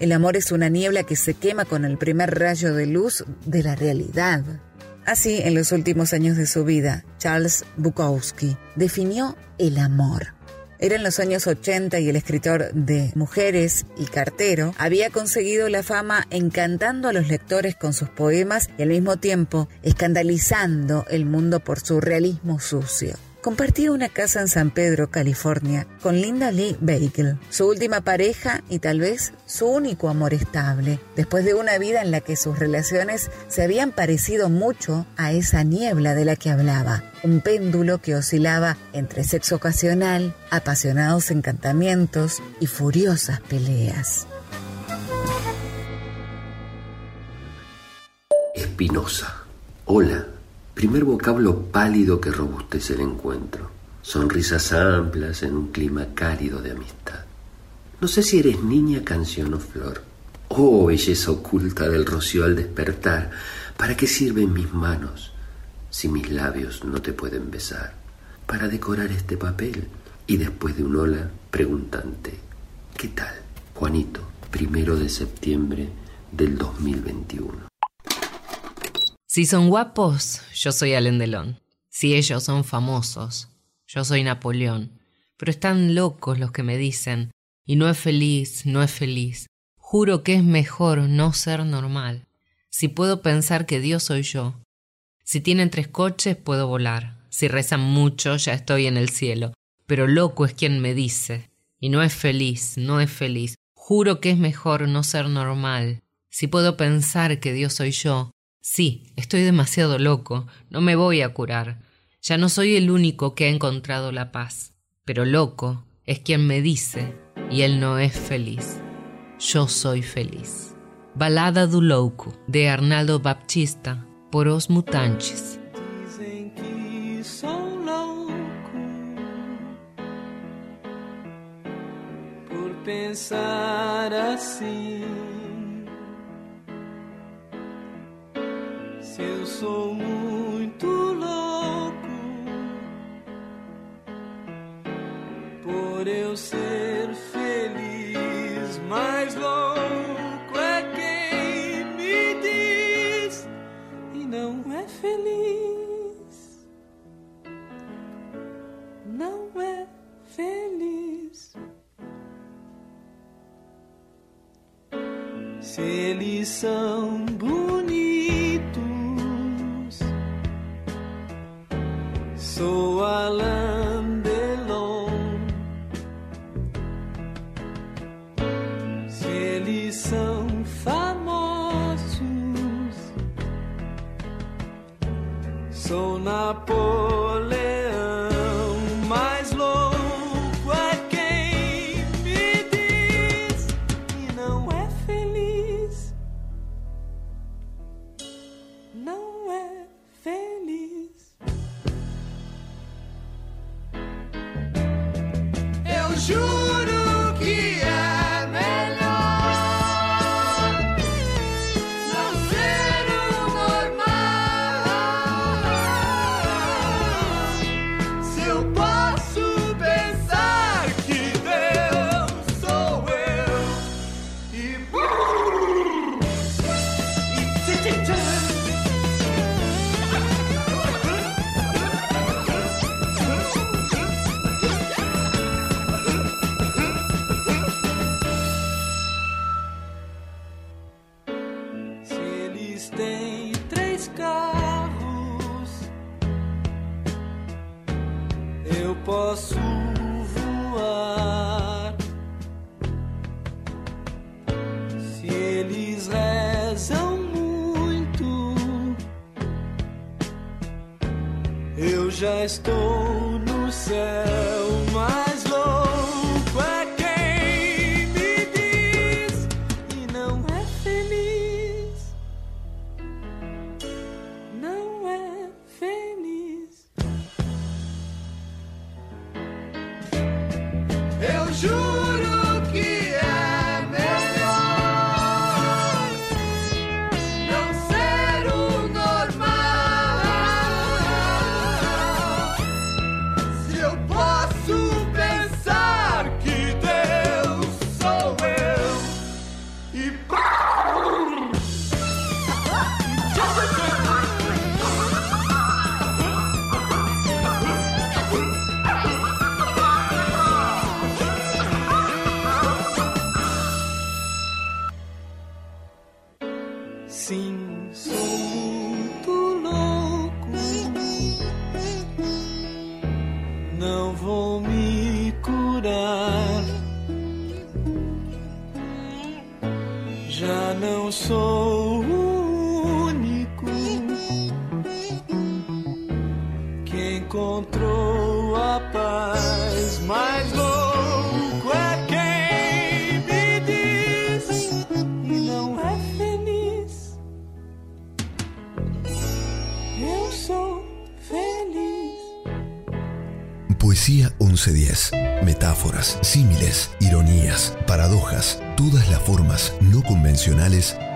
El amor es una niebla que se quema con el primer rayo de luz de la realidad. Así, en los últimos años de su vida, Charles Bukowski definió el amor. Eran los años 80 y el escritor de Mujeres y Cartero había conseguido la fama encantando a los lectores con sus poemas y al mismo tiempo escandalizando el mundo por su realismo sucio. Compartía una casa en San Pedro, California, con Linda Lee Bagel, su última pareja y tal vez su único amor estable, después de una vida en la que sus relaciones se habían parecido mucho a esa niebla de la que hablaba, un péndulo que oscilaba entre sexo ocasional, apasionados encantamientos y furiosas peleas. Espinosa. Hola. Primer vocablo pálido que robustece el encuentro. Sonrisas amplias en un clima cálido de amistad. No sé si eres niña, canción o flor. Oh, belleza oculta del rocío al despertar, ¿para qué sirven mis manos si mis labios no te pueden besar? Para decorar este papel y después de un hola preguntante, ¿qué tal? Juanito, primero de septiembre del 2021. Si son guapos, yo soy Alain Delon. Si ellos son famosos, yo soy Napoleón. Pero están locos los que me dicen, y no es feliz, no es feliz. Juro que es mejor no ser normal. Si puedo pensar que Dios soy yo. Si tienen tres coches, puedo volar. Si rezan mucho, ya estoy en el cielo. Pero loco es quien me dice, y no es feliz, no es feliz. Juro que es mejor no ser normal. Si puedo pensar que Dios soy yo, Sí, estoy demasiado loco, no me voy a curar. Ya no soy el único que ha encontrado la paz, pero loco es quien me dice, y él no es feliz. Yo soy feliz. Balada do Louco, de Arnaldo Baptista, por Os Mutantes. Dizem que louco por pensar assim. Eu sou muito louco por eu ser feliz, mais louco é quem me diz e não é feliz. Não é feliz. Se eles são bonitos, sou Alain Delon. Se eles são famosos, sou Napoleão. eres.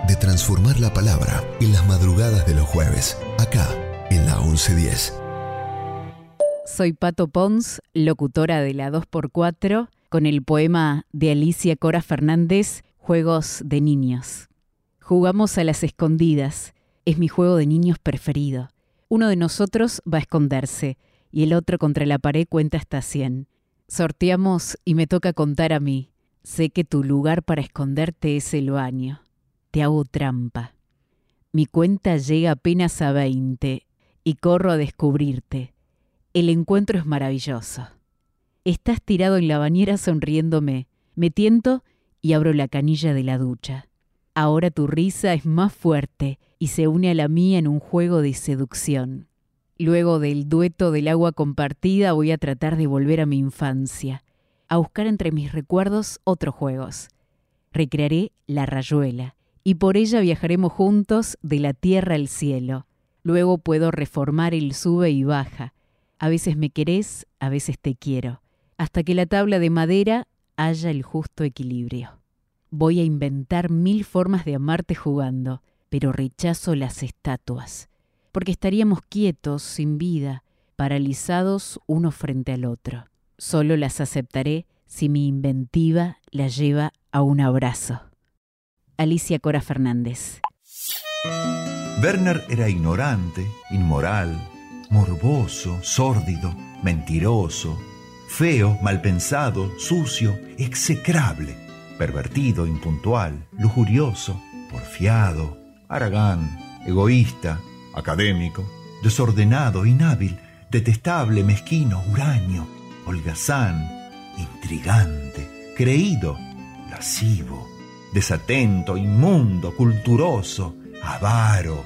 De transformar la palabra en las madrugadas de los jueves, acá en la 1110. Soy Pato Pons, locutora de la 2x4, con el poema de Alicia Cora Fernández, Juegos de Niños. Jugamos a las escondidas. Es mi juego de niños preferido. Uno de nosotros va a esconderse y el otro contra la pared cuenta hasta 100. Sorteamos y me toca contar a mí. Sé que tu lugar para esconderte es el baño. Te hago trampa. Mi cuenta llega apenas a 20 y corro a descubrirte. El encuentro es maravilloso. Estás tirado en la bañera sonriéndome. Me tiento y abro la canilla de la ducha. Ahora tu risa es más fuerte y se une a la mía en un juego de seducción. Luego del dueto del agua compartida voy a tratar de volver a mi infancia, a buscar entre mis recuerdos otros juegos. Recrearé la rayuela y por ella viajaremos juntos de la tierra al cielo. Luego puedo reformar el sube y baja. A veces me querés, a veces te quiero, hasta que la tabla de madera haya el justo equilibrio. Voy a inventar mil formas de amarte jugando, pero rechazo las estatuas, porque estaríamos quietos, sin vida, paralizados uno frente al otro. Solo las aceptaré si mi inventiva la lleva a un abrazo. Alicia Cora Fernández. Werner era ignorante, inmoral, morboso, sórdido, mentiroso, feo, malpensado, sucio, execrable, pervertido, impuntual, lujurioso, porfiado, aragán, egoísta, académico, desordenado, inhábil, detestable, mezquino, huraño, holgazán, intrigante, creído, lascivo, desatento, inmundo, culturoso, avaro,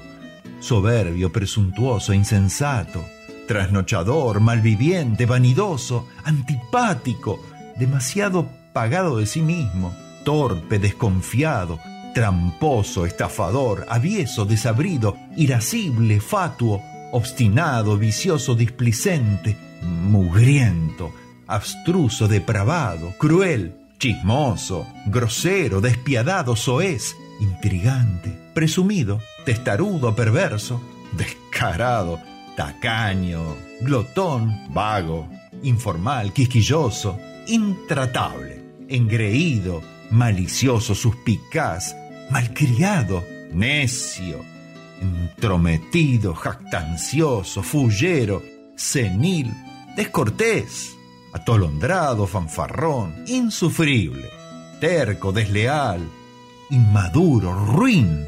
soberbio, presuntuoso, insensato, trasnochador, malviviente, vanidoso, antipático, demasiado pagado de sí mismo, torpe, desconfiado, tramposo, estafador, avieso, desabrido, irascible, fatuo, obstinado, vicioso, displicente, mugriento, abstruso, depravado, cruel, chismoso, grosero, despiadado, soez, intrigante, presumido, testarudo, perverso, descarado, tacaño, glotón, vago, informal, quisquilloso, intratable, engreído, malicioso, suspicaz, malcriado, necio, entrometido, jactancioso, fullero, senil, descortés, atolondrado, fanfarrón, insufrible, terco, desleal, inmaduro, ruin,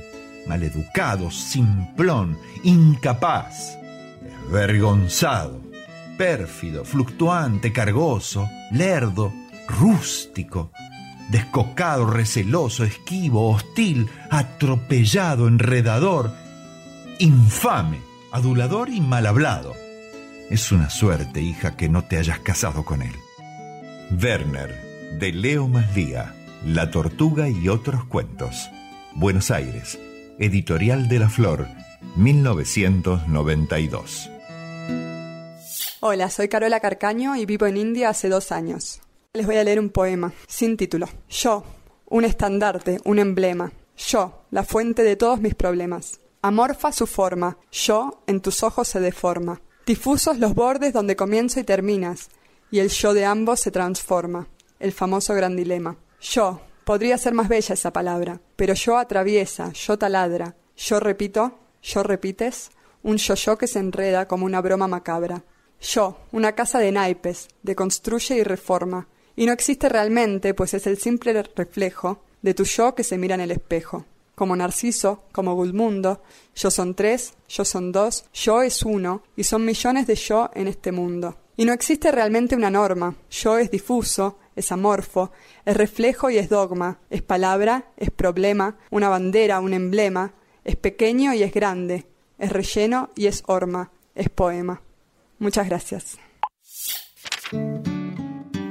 maleducado, simplón, incapaz, desvergonzado, pérfido, fluctuante, cargoso, lerdo, rústico, descocado, receloso, esquivo, hostil, atropellado, enredador, infame, adulador y mal hablado. Es una suerte, hija, que no te hayas casado con él. Werner, de Leo Maslía, La Tortuga y otros cuentos. Buenos Aires, Editorial de la Flor, 1992. Hola, soy Carola Carcaño y vivo en India hace dos años. Les voy a leer un poema, sin título. Yo, un estandarte, un emblema. Yo, la fuente de todos mis problemas. Amorfa su forma, yo en tus ojos se deforma. Difusos los bordes donde comienzo y terminas, y el yo de ambos se transforma. El famoso gran dilema. Yo, podría ser más bella esa palabra, pero yo atraviesa, yo taladra, yo repito, yo repites, un yo-yo que se enreda como una broma macabra. Yo, una casa de naipes, deconstruye y reforma, y no existe realmente, pues es el simple reflejo de tu yo que se mira en el espejo. Como Narciso, como Gulmundo, yo son tres, yo son dos, yo es uno, y son millones de yo en este mundo. Y no existe realmente una norma, yo es difuso, es amorfo, es reflejo y es dogma, es palabra, es problema, una bandera, un emblema, es pequeño y es grande, es relleno y es horma, es poema. Muchas gracias.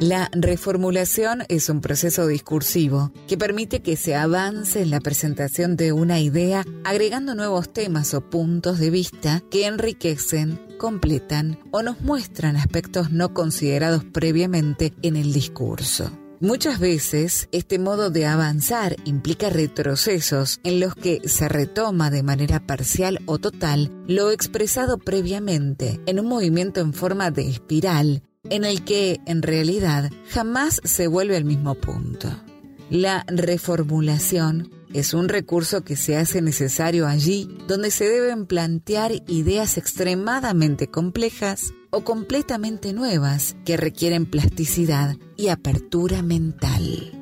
La reformulación es un proceso discursivo que permite que se avance en la presentación de una idea agregando nuevos temas o puntos de vista que enriquecen, completan o nos muestran aspectos no considerados previamente en el discurso. Muchas veces este modo de avanzar implica retrocesos en los que se retoma de manera parcial o total lo expresado previamente en un movimiento en forma de espiral en el que en realidad jamás se vuelve al mismo punto. La reformulación es un recurso que se hace necesario allí donde se deben plantear ideas extremadamente complejas o completamente nuevas que requieren plasticidad y apertura mental.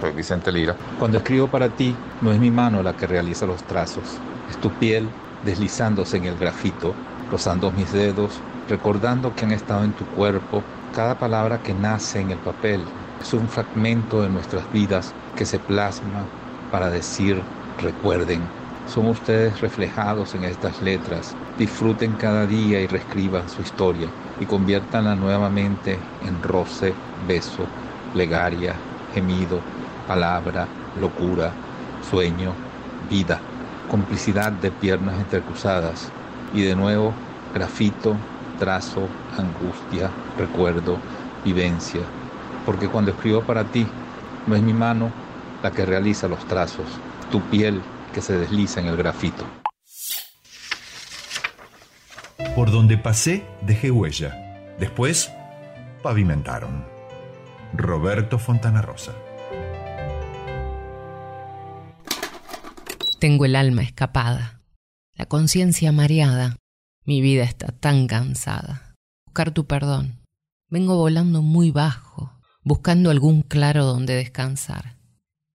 Soy Vicente Lira. Cuando escribo para ti, no es mi mano la que realiza los trazos, es tu piel deslizándose en el grafito, rozando mis dedos, recordando que han estado en tu cuerpo. Cada palabra que nace en el papel es un fragmento de nuestras vidas que se plasma para decir recuerden. Son ustedes reflejados en estas letras. Disfruten cada día y reescriban su historia y conviértanla nuevamente en roce, beso, plegaria, gemido, palabra, locura, sueño, vida, complicidad de piernas entrecruzadas y de nuevo grafito, trazo, angustia, recuerdo, vivencia. Porque cuando escribo para ti, no es mi mano la que realiza los trazos, tu piel que se desliza en el grafito. Por donde pasé, dejé huella. Después, pavimentaron. Roberto Fontana Rosa. Tengo el alma escapada, la conciencia mareada. Mi vida está tan cansada. Buscar tu perdón. Vengo volando muy bajo, buscando algún claro donde descansar.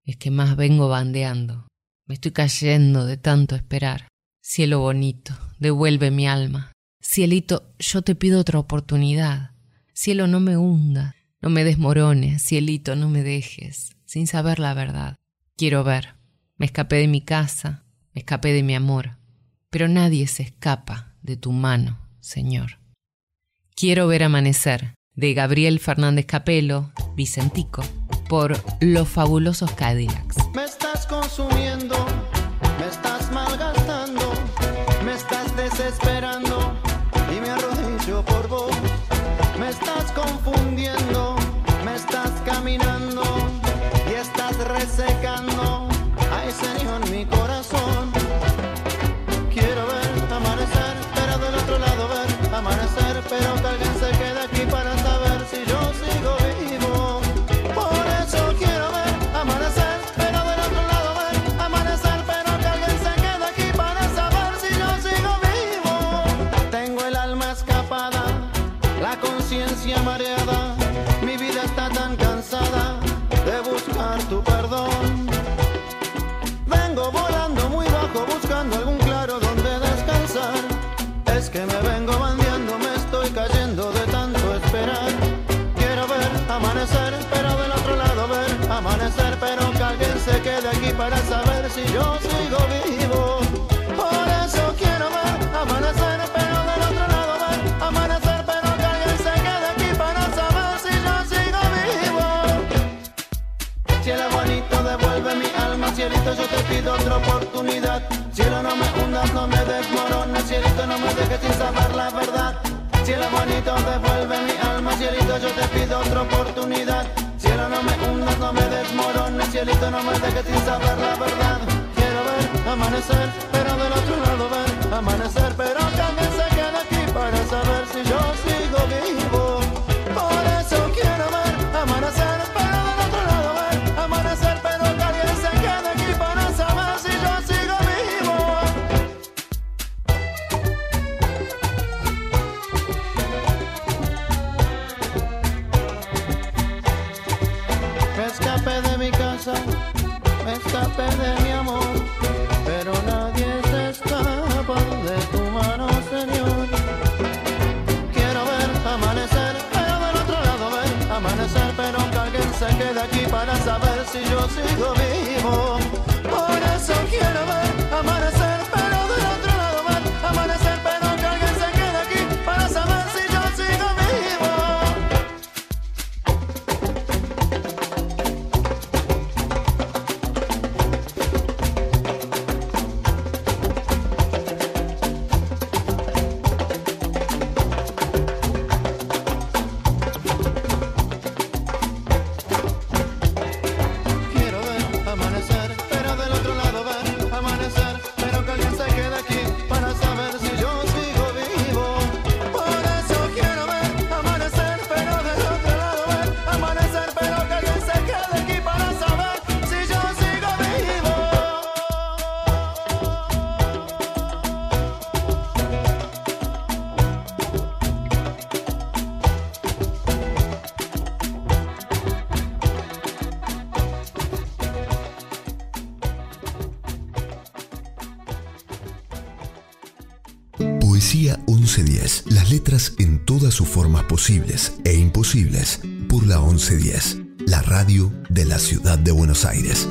Es que más vengo bandeando. Me estoy cayendo de tanto esperar. Cielo bonito, devuelve mi alma. Cielito, yo te pido otra oportunidad. Cielo, no me hunda, no me desmorones, cielito, no me dejes, sin saber la verdad. Quiero ver. Me escapé de mi casa, me escapé de mi amor, pero nadie se escapa de tu mano, Señor. Quiero ver amanecer, de Gabriel Fernández Capelo, Vicentico, por Los Fabulosos Cadillacs. Me estás consumiendo, para saber si yo sigo vivo. Por eso quiero ver amanecer, pero del otro lado ver amanecer, pero que alguien se quede aquí para saber si yo sigo vivo. Cielo bonito, devuelve mi alma, cielito, yo te pido otra oportunidad. Cielo, no me hundas, no me desmorones, cielito, no me dejes sin saber la verdad. Cielo bonito, devuelve mi alma, cielito, yo te pido otra oportunidad. No me dejes sin saber la verdad. Quiero ver amanecer, pero del otro lado ver amanecer, pero alguien se quede aquí para saber si yo sigo si yo sigo letras en todas sus formas posibles e imposibles por la 1110, la radio de la ciudad de Buenos Aires.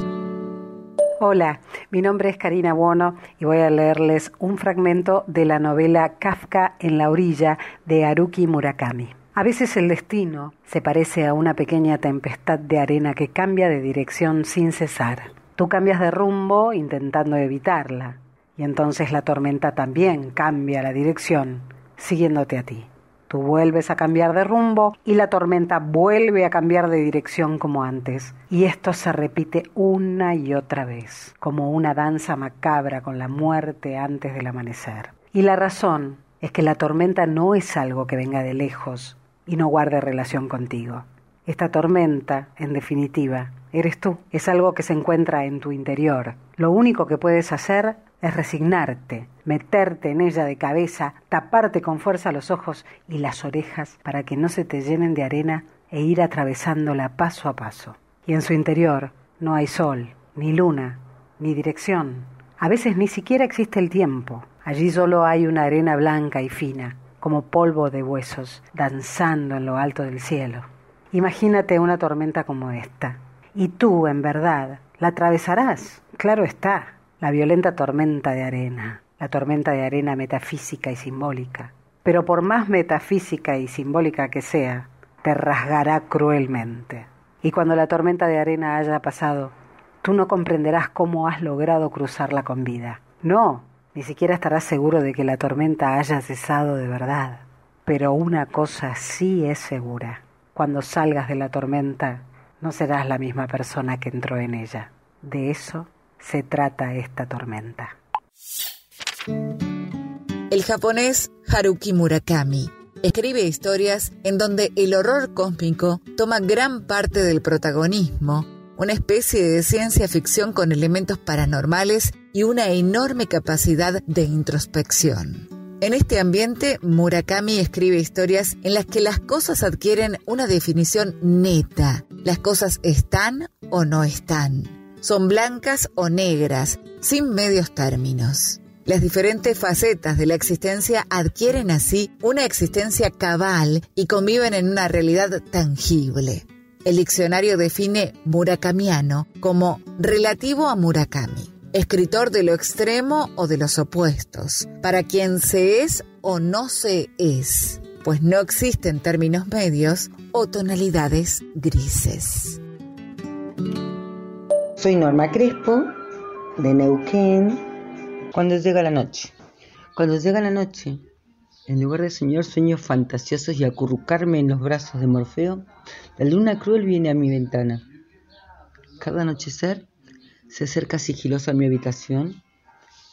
Hola, mi nombre es Karina Buono y voy a leerles un fragmento de la novela Kafka en la orilla de Haruki Murakami. A veces el destino se parece a una pequeña tempestad de arena que cambia de dirección sin cesar. Tú cambias de rumbo intentando evitarla y entonces la tormenta también cambia la dirección siguiéndote a ti. Tú vuelves a cambiar de rumbo y la tormenta vuelve a cambiar de dirección como antes. Y esto se repite una y otra vez, como una danza macabra con la muerte antes del amanecer. Y la razón es que la tormenta no es algo que venga de lejos, y no guarde relación contigo. Esta tormenta, en definitiva, eres tú. Es algo que se encuentra en tu interior. Lo único que puedes hacer es resignarte, meterte en ella de cabeza, taparte con fuerza los ojos y las orejas para que no se te llenen de arena e ir atravesándola paso a paso. Y en su interior no hay sol, ni luna, ni dirección. A veces ni siquiera existe el tiempo. Allí solo hay una arena blanca y fina, como polvo de huesos, danzando en lo alto del cielo. Imagínate una tormenta como esta. Y tú, en verdad, la atravesarás, claro está, la violenta tormenta de arena, la tormenta de arena metafísica y simbólica. Pero por más metafísica y simbólica que sea, te rasgará cruelmente. Y cuando la tormenta de arena haya pasado, tú no comprenderás cómo has logrado cruzarla con vida. No, ni siquiera estarás seguro de que la tormenta haya cesado de verdad. Pero una cosa sí es segura. Cuando salgas de la tormenta, no serás la misma persona que entró en ella. De eso se trata esta tormenta. El japonés Haruki Murakami escribe historias en donde el horror cósmico toma gran parte del protagonismo, una especie de ciencia ficción con elementos paranormales y una enorme capacidad de introspección. En este ambiente, Murakami escribe historias en las que las cosas adquieren una definición neta. Las cosas están o no están. Son blancas o negras, sin medios términos. Las diferentes facetas de la existencia adquieren así una existencia cabal y conviven en una realidad tangible. El diccionario define murakamiano como relativo a Murakami escritor de lo extremo o de los opuestos, para quien se es o no se es, pues no existen términos medios o tonalidades grises. Soy Norma Crespo, de Neuquén. Cuando llega la noche. Cuando llega la noche, en lugar de soñar sueños fantasiosos y acurrucarme en los brazos de Morfeo, la luna cruel viene a mi ventana. Cada anochecer se acerca sigiloso a mi habitación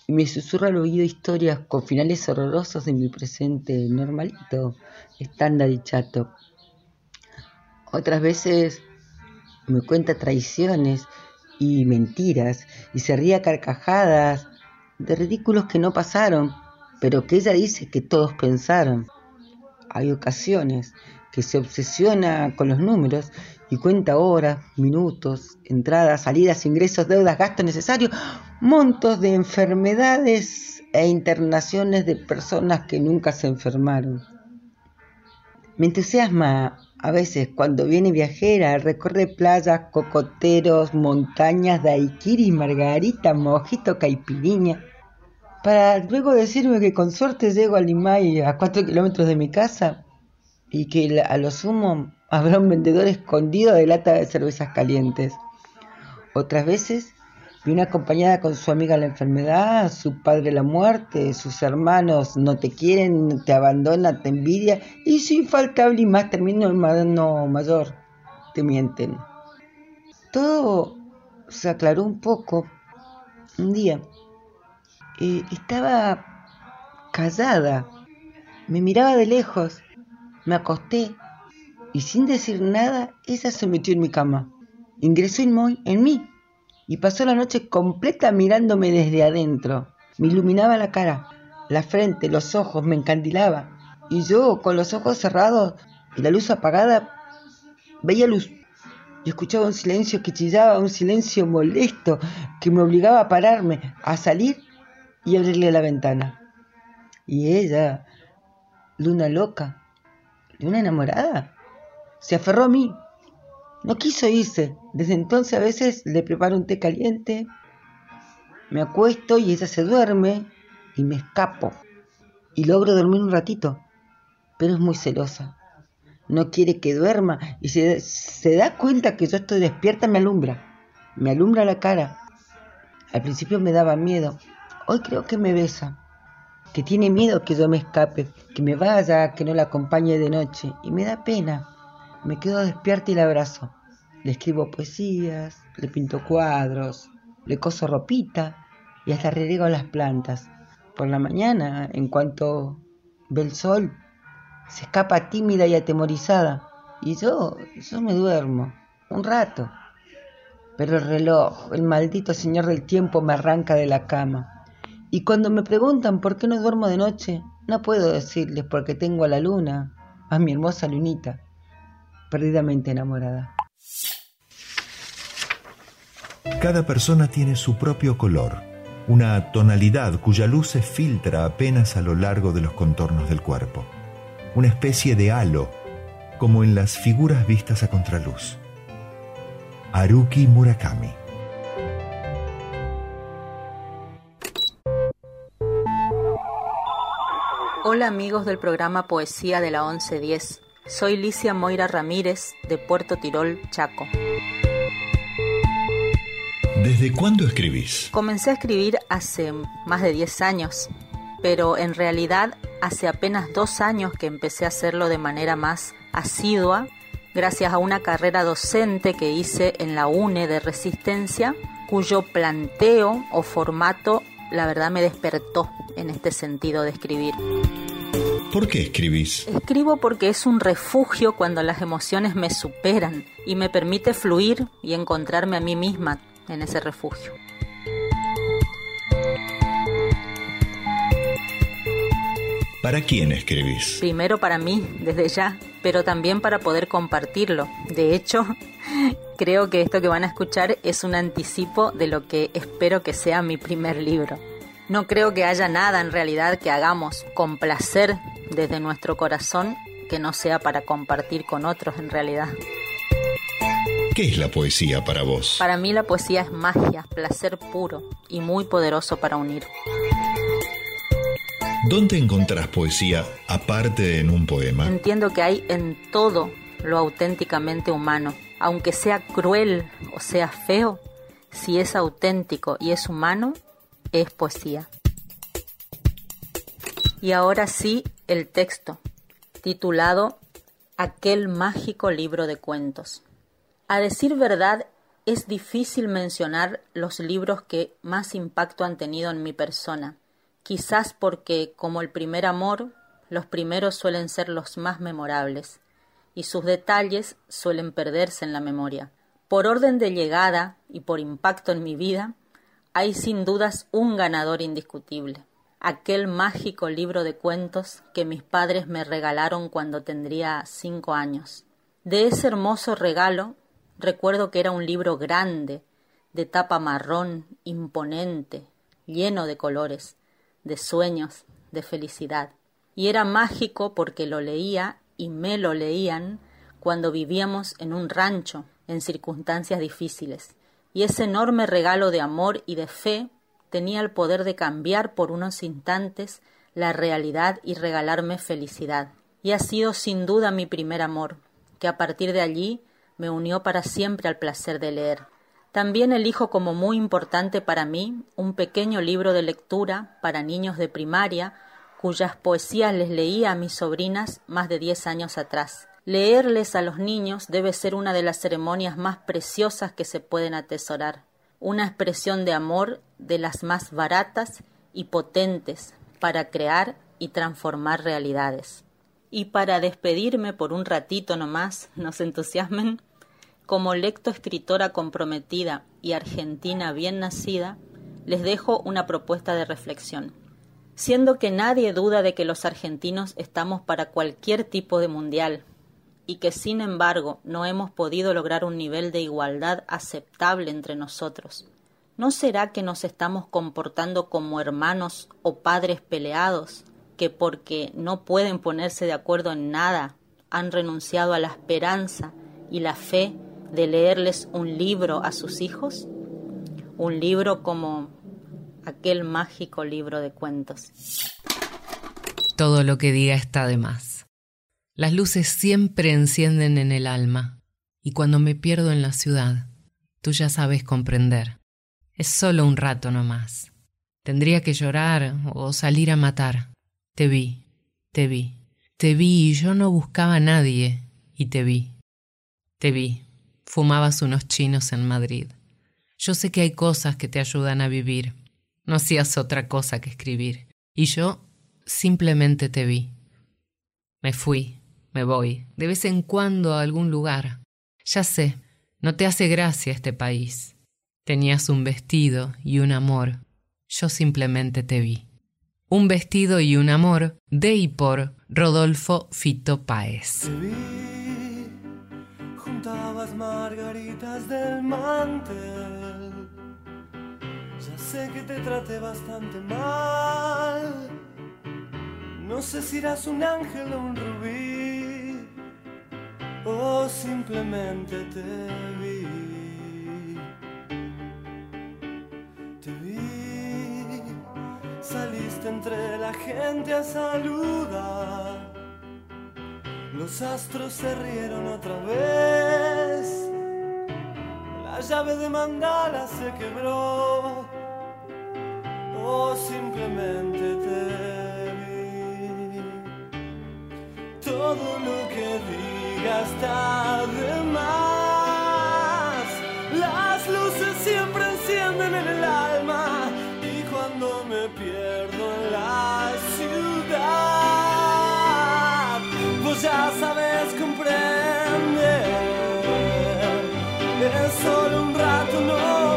y me susurra al oído historias con finales horrorosos de mi presente normalito, estándar y chato. Otras veces me cuenta traiciones y mentiras y se ríe a carcajadas de ridículos que no pasaron, pero que ella dice que todos pensaron. Hay ocasiones que se obsesiona con los números y cuenta horas, minutos, entradas, salidas, ingresos, deudas, gastos necesarios, montos de enfermedades e internaciones de personas que nunca se enfermaron. Me entusiasma a veces cuando viene viajera, recorre playas, cocoteros, montañas, daiquiri, margarita, mojito, caipiriña, para luego decirme que con suerte llego a Limay a cuatro kilómetros de mi casa y que a lo sumo habrá un vendedor escondido de lata de cervezas calientes. Otras veces viene acompañada con su amiga la enfermedad, su padre la muerte, sus hermanos no te quieren, te abandonan, te envidia y su infaltable y más termino hermano mayor, te mienten. Todo se aclaró un poco un día. Estaba callada, me miraba de lejos, me acosté y sin decir nada, ella se metió en mi cama. Ingresó en mí y pasó la noche completa mirándome desde adentro. Me iluminaba la cara, la frente, los ojos, me encandilaba. Y yo, con los ojos cerrados y la luz apagada, veía luz. Y escuchaba un silencio que chillaba, un silencio molesto que me obligaba a pararme, a salir y abrirle la ventana. Y ella, luna loca, luna enamorada, se aferró a mí. No quiso irse. Desde entonces a veces le preparo un té caliente, me acuesto y ella se duerme y me escapo. Y logro dormir un ratito, pero es muy celosa. No quiere que duerma y se, se da cuenta que yo estoy despierta, me alumbra. Me alumbra la cara. Al principio me daba miedo. Hoy creo que me besa. Que tiene miedo que yo me escape, que me vaya, que no la acompañe de noche. Y me da pena. Me quedo despierta y la abrazo. Le escribo poesías, le pinto cuadros, le coso ropita y hasta reriego las plantas. Por la mañana, en cuanto ve el sol, se escapa tímida y atemorizada. Y yo, yo me duermo, un rato. Pero el reloj, el maldito señor del tiempo, me arranca de la cama. Y cuando me preguntan por qué no duermo de noche, no puedo decirles porque tengo a la luna, a mi hermosa lunita, perdidamente enamorada. Cada persona tiene su propio color, una tonalidad cuya luz se filtra apenas a lo largo de los contornos del cuerpo, una especie de halo, como en las figuras vistas a contraluz. Haruki Murakami Hola amigos del programa Poesía de la 1110. Soy Licia Moira Ramírez de Puerto Tirol, Chaco. ¿Desde cuándo escribís? Comencé a escribir hace más de 10 años, pero en realidad hace apenas dos años que empecé a hacerlo de manera más asidua, gracias a una carrera docente que hice en la UNE de Resistencia, cuyo planteo o formato la verdad me despertó en este sentido de escribir. ¿Por qué escribís? Escribo porque es un refugio cuando las emociones me superan y me permite fluir y encontrarme a mí misma en ese refugio. ¿Para quién escribís? Primero para mí, desde ya, pero también para poder compartirlo. De hecho, <laughs> creo que esto que van a escuchar es un anticipo de lo que espero que sea mi primer libro. No creo que haya nada en realidad que hagamos con placer desde nuestro corazón que no sea para compartir con otros en realidad. ¿Qué es la poesía para vos? Para mí la poesía es magia, placer puro y muy poderoso para unir. ¿Dónde encontrás poesía aparte de en un poema? Entiendo que hay en todo lo auténticamente humano, aunque sea cruel o sea feo, si es auténtico y es humano, es poesía. Y ahora sí, el texto, titulado Aquel mágico libro de cuentos. A decir verdad, es difícil mencionar los libros que más impacto han tenido en mi persona, quizás porque, como el primer amor, los primeros suelen ser los más memorables, y sus detalles suelen perderse en la memoria. Por orden de llegada y por impacto en mi vida, hay sin dudas un ganador indiscutible, aquel mágico libro de cuentos que mis padres me regalaron cuando tendría cinco años. De ese hermoso regalo recuerdo que era un libro grande, de tapa marrón, imponente, lleno de colores, de sueños, de felicidad. Y era mágico porque lo leía y me lo leían cuando vivíamos en un rancho, en circunstancias difíciles. Y ese enorme regalo de amor y de fe tenía el poder de cambiar por unos instantes la realidad y regalarme felicidad. Y ha sido sin duda mi primer amor, que a partir de allí me unió para siempre al placer de leer. También elijo como muy importante para mí un pequeño libro de lectura para niños de primaria cuyas poesías les leía a mis sobrinas más de diez años atrás. Leerles a los niños debe ser una de las ceremonias más preciosas que se pueden atesorar, una expresión de amor de las más baratas y potentes para crear y transformar realidades. Y para despedirme por un ratito nomás, <laughs> nos entusiasmen, como lecto escritora comprometida y argentina bien nacida, les dejo una propuesta de reflexión. Siendo que nadie duda de que los argentinos estamos para cualquier tipo de mundial y que sin embargo no hemos podido lograr un nivel de igualdad aceptable entre nosotros, ¿no será que nos estamos comportando como hermanos o padres peleados, que porque no pueden ponerse de acuerdo en nada, han renunciado a la esperanza y la fe de leerles un libro a sus hijos? Un libro como aquel mágico libro de cuentos. Todo lo que diga está de más. Las luces siempre encienden en el alma, y cuando me pierdo en la ciudad, tú ya sabes comprender. Es solo un rato nomás. Tendría que llorar o salir a matar. Te vi, te vi, te vi y yo no buscaba a nadie, y te vi. Te vi, fumabas unos chinos en Madrid. Yo sé que hay cosas que te ayudan a vivir. No hacías otra cosa que escribir. Y yo simplemente te vi. Me fui, me voy, de vez en cuando a algún lugar. Ya sé, no te hace gracia este país. Tenías un vestido y un amor. Yo simplemente te vi. Un vestido y un amor de y por Rodolfo Fito Páez. Te vi, juntabas margaritas del mantel. Ya sé que te traté bastante mal. No sé si eras un ángel o un rubí, o simplemente te vi. Te vi, saliste entre la gente a saludar. Los astros se rieron otra vez. La llave de mandala se quebró. O simplemente te. Todo lo que diga está de más. Las luces siempre encienden en el alma. Y cuando me pierdo en la ciudad, vos ya sabes comprender. Es solo un rato no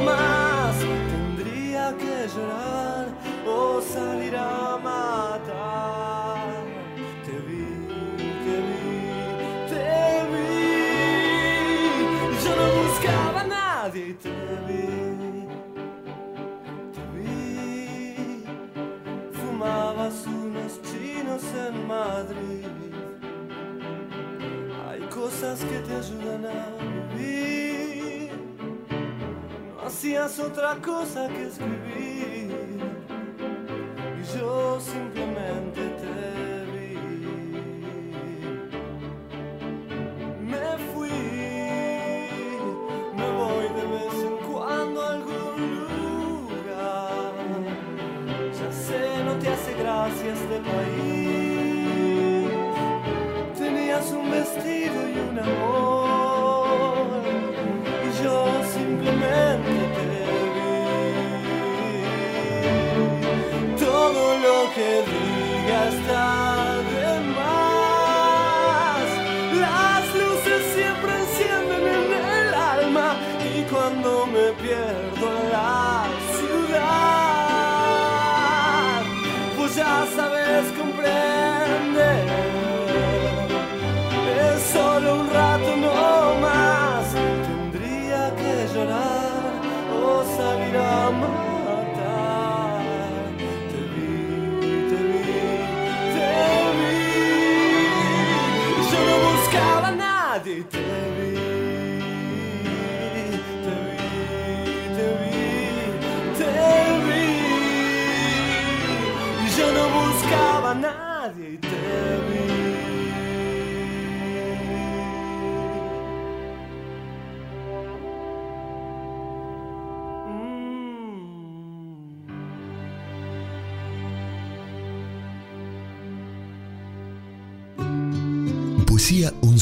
Otra cosa que escribir.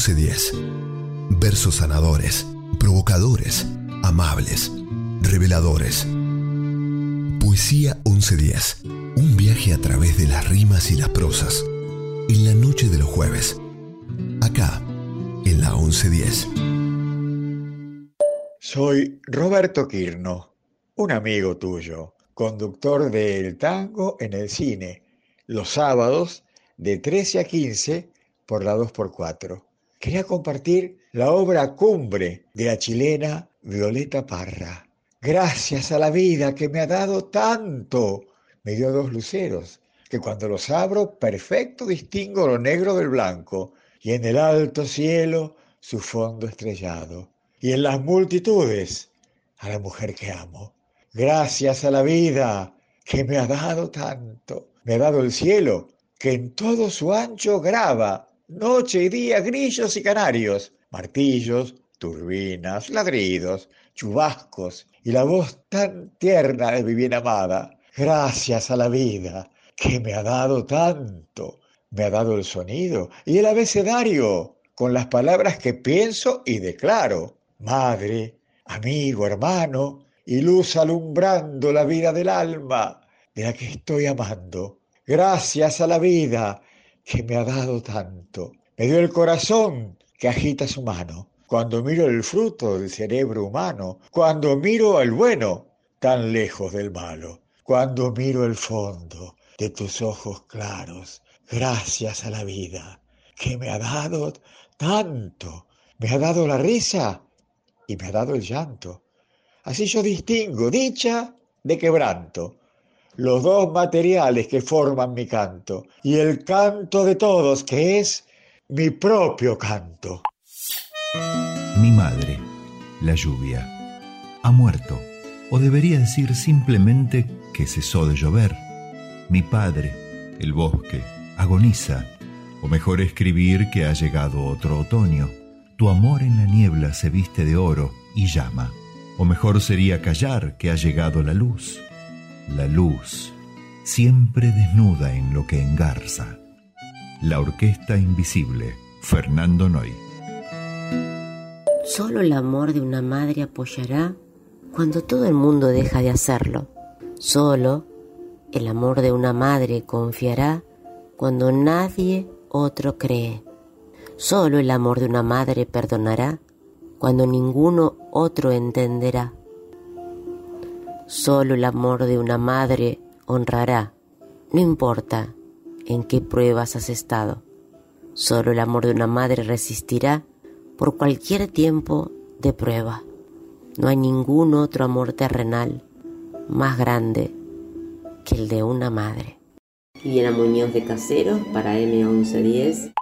1110. Versos sanadores, provocadores, amables, reveladores. Poesía 1110. Un viaje a través de las rimas y las prosas. En la noche de los jueves. Acá, en la 1110. Soy Roberto Quirno, un amigo tuyo, conductor del tango en el cine, los sábados de 13 a 15 por la 2x4. Quería compartir la obra cumbre de la chilena Violeta Parra. Gracias a la vida que me ha dado tanto. Me dio dos luceros, que cuando los abro perfecto distingo lo negro del blanco y en el alto cielo su fondo estrellado y en las multitudes a la mujer que amo. Gracias a la vida que me ha dado tanto, me ha dado el cielo que en todo su ancho graba noche y día grillos y canarios, martillos, turbinas, ladridos, chubascos y la voz tan tierna de mi bien amada. Gracias a la vida que me ha dado tanto, me ha dado el sonido y el abecedario con las palabras que pienso y declaro. Madre, amigo, hermano, y luz alumbrando la vida del alma de la que estoy amando. Gracias a la vida que me ha dado tanto. Me dio el corazón que agita su mano. Cuando miro el fruto del cerebro humano, cuando miro al bueno tan lejos del malo, cuando miro el fondo de tus ojos claros, gracias a la vida que me ha dado tanto, me ha dado la risa y me ha dado el llanto. Así yo distingo dicha de quebranto, los dos materiales que forman mi canto y el canto de todos que es mi propio canto. Mi madre, la lluvia, ha muerto, o debería decir simplemente que cesó de llover. Mi padre, el bosque, agoniza, o mejor escribir que ha llegado otro otoño. Tu amor en la niebla se viste de oro y llama. O mejor sería callar que ha llegado la luz. La luz, siempre desnuda en lo que engarza. La Orquesta Invisible, Fernando Noy. Solo el amor de una madre apoyará cuando todo el mundo deja de hacerlo. Solo el amor de una madre confiará cuando nadie otro cree. Solo el amor de una madre perdonará cuando ninguno otro entenderá. Solo el amor de una madre honrará, no importa en qué pruebas has estado. Solo el amor de una madre resistirá por cualquier tiempo de prueba. No hay ningún otro amor terrenal más grande que el de una madre. Viena Muñoz de Caseros para M1110.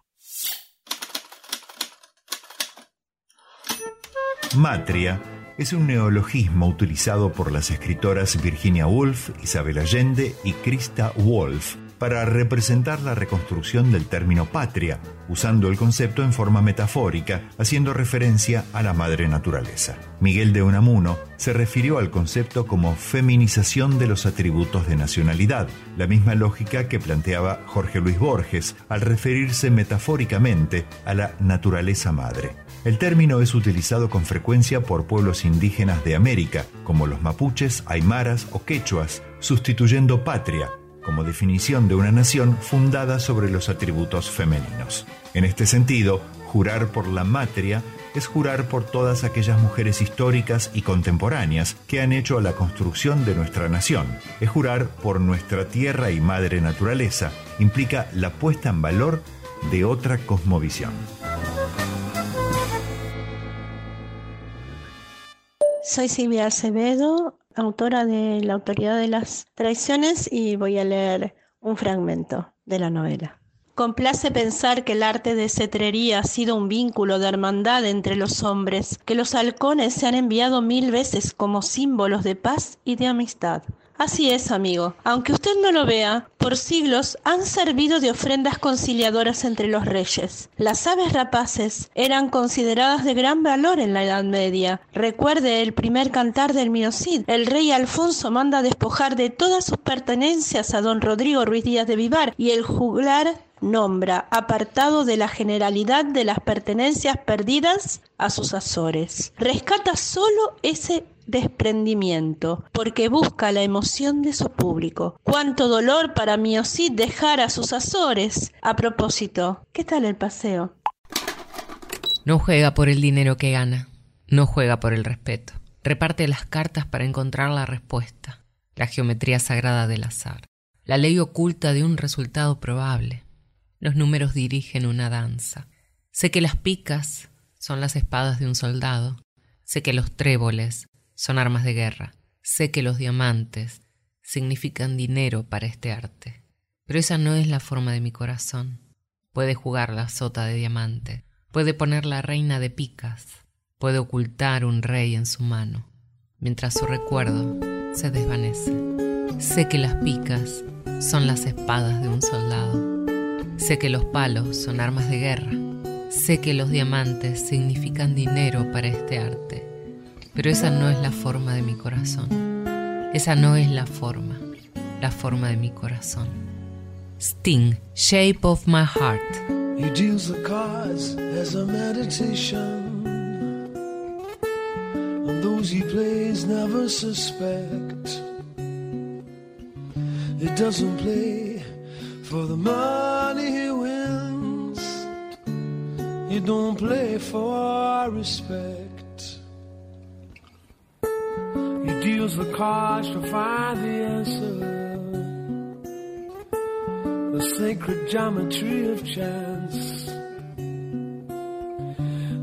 Matria es un neologismo utilizado por las escritoras Virginia Woolf, Isabel Allende y Krista Wolf para representar la reconstrucción del término patria, usando el concepto en forma metafórica, haciendo referencia a la madre naturaleza. Miguel de Unamuno se refirió al concepto como feminización de los atributos de nacionalidad, la misma lógica que planteaba Jorge Luis Borges al referirse metafóricamente a la naturaleza madre. El término es utilizado con frecuencia por pueblos indígenas de América, como los mapuches, aymaras o quechuas, sustituyendo patria como definición de una nación fundada sobre los atributos femeninos. En este sentido, jurar por la matria es jurar por todas aquellas mujeres históricas y contemporáneas que han hecho la construcción de nuestra nación. Es jurar por nuestra tierra y madre naturaleza. Implica la puesta en valor de otra cosmovisión. Soy Silvia Acevedo, autora de La Autoridad de las Traiciones y voy a leer un fragmento de la novela. Complace pensar que el arte de cetrería ha sido un vínculo de hermandad entre los hombres, que los halcones se han enviado mil veces como símbolos de paz y de amistad. Así es, amigo. Aunque usted no lo vea, por siglos han servido de ofrendas conciliadoras entre los reyes. Las aves rapaces eran consideradas de gran valor en la Edad Media. Recuerde el primer cantar del Minocid. El rey Alfonso manda despojar de todas sus pertenencias a don Rodrigo Ruiz Díaz de Vivar y el juglar nombra, apartado de la generalidad de las pertenencias perdidas, a sus Azores. Rescata solo ese desprendimiento, porque busca la emoción de su público. Cuánto dolor para Miocid dejar a sus Azores. A propósito, ¿qué tal el paseo? No juega por el dinero que gana, no juega por el respeto. Reparte las cartas para encontrar la respuesta, la geometría sagrada del azar, la ley oculta de un resultado probable. Los números dirigen una danza. Sé que las picas son las espadas de un soldado. Sé que los tréboles son armas de guerra. Sé que los diamantes significan dinero para este arte. Pero esa no es la forma de mi corazón. Puede jugar la sota de diamante, puede poner la reina de picas, puede ocultar un rey en su mano, mientras su recuerdo se desvanece. Sé que las picas son las espadas de un soldado. Sé que los palos son armas de guerra. Sé que los diamantes significan dinero para este arte. Pero esa no es la forma de mi corazón. Esa no es la forma, la forma de mi corazón. Sting, Shape of My Heart. He deals the cards as a meditation, and those he plays never suspect. He doesn't play for the money he wins. He don't play for respect. Deals the cards to find the answer. The sacred geometry of chance.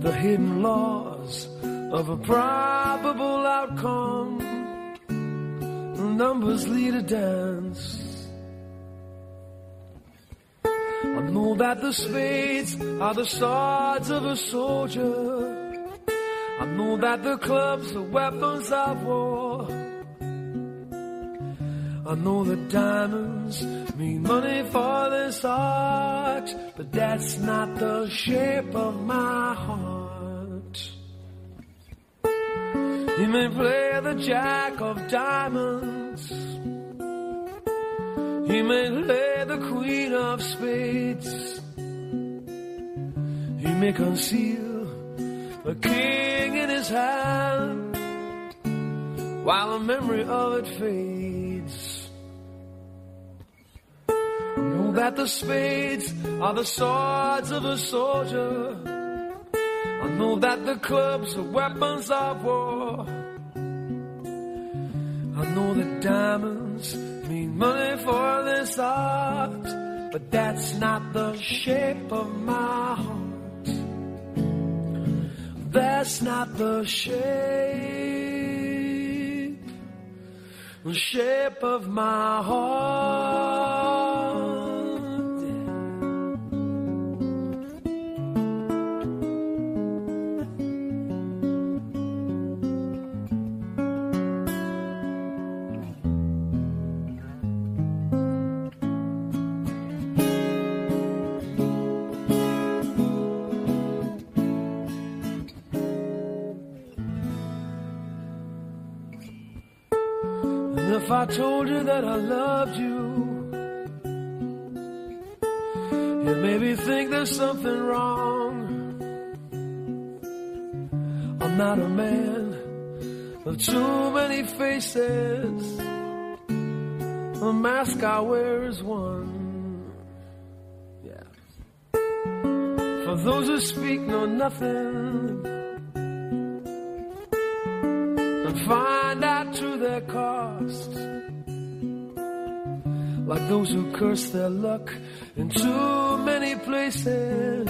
The hidden laws of a probable outcome. Numbers lead a dance. I know that the spades are the swords of a soldier. I know that the clubs are weapons of war. I know that diamonds mean money for this art, but that's not the shape of my heart. You may play the jack of diamonds. He may play the queen of spades. He may conceal the king in his hand while the memory of it fades. I know that the spades are the swords of a soldier. I know that the clubs are weapons of war. I know that diamonds mean money for this art, but that's not the shape of my heart. That's not the shape, the shape of my heart. I told you that I loved you, you maybe think there's something wrong. I'm not a man of too many faces. The mask I wear is one. Yeah. For those who speak know nothing find out to their cost. Like those who curse their luck in too many places,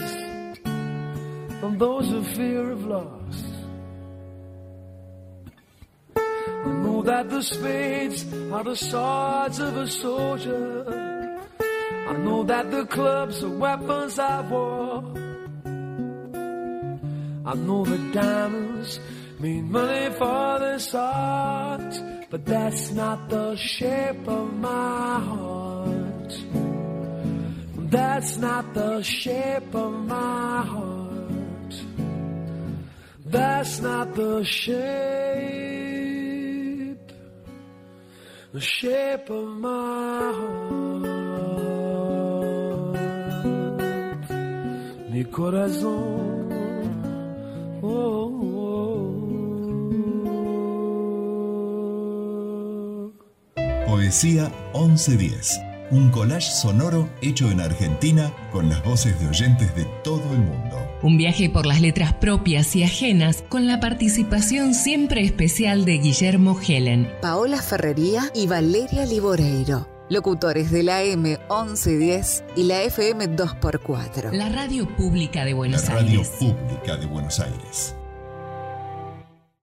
and those who fear of loss. I know that the spades are the swords of a soldier. I know that the clubs are weapons of war. I know the diamonds mean money for this art, but that's not the shape of my heart. That's not the shape of my heart. That's not the shape, the shape of my heart. Mi corazón. Oh, oh, oh. Poesía 1110. Un collage sonoro hecho en Argentina con las voces de oyentes de todo el mundo. Un viaje por las letras propias y ajenas con la participación siempre especial de Guillermo Helen. Paola Ferrería y Valeria Liboreiro. Locutores de la M1110 y la FM 2x4. La radio pública de Buenos La radio pública de Buenos Aires.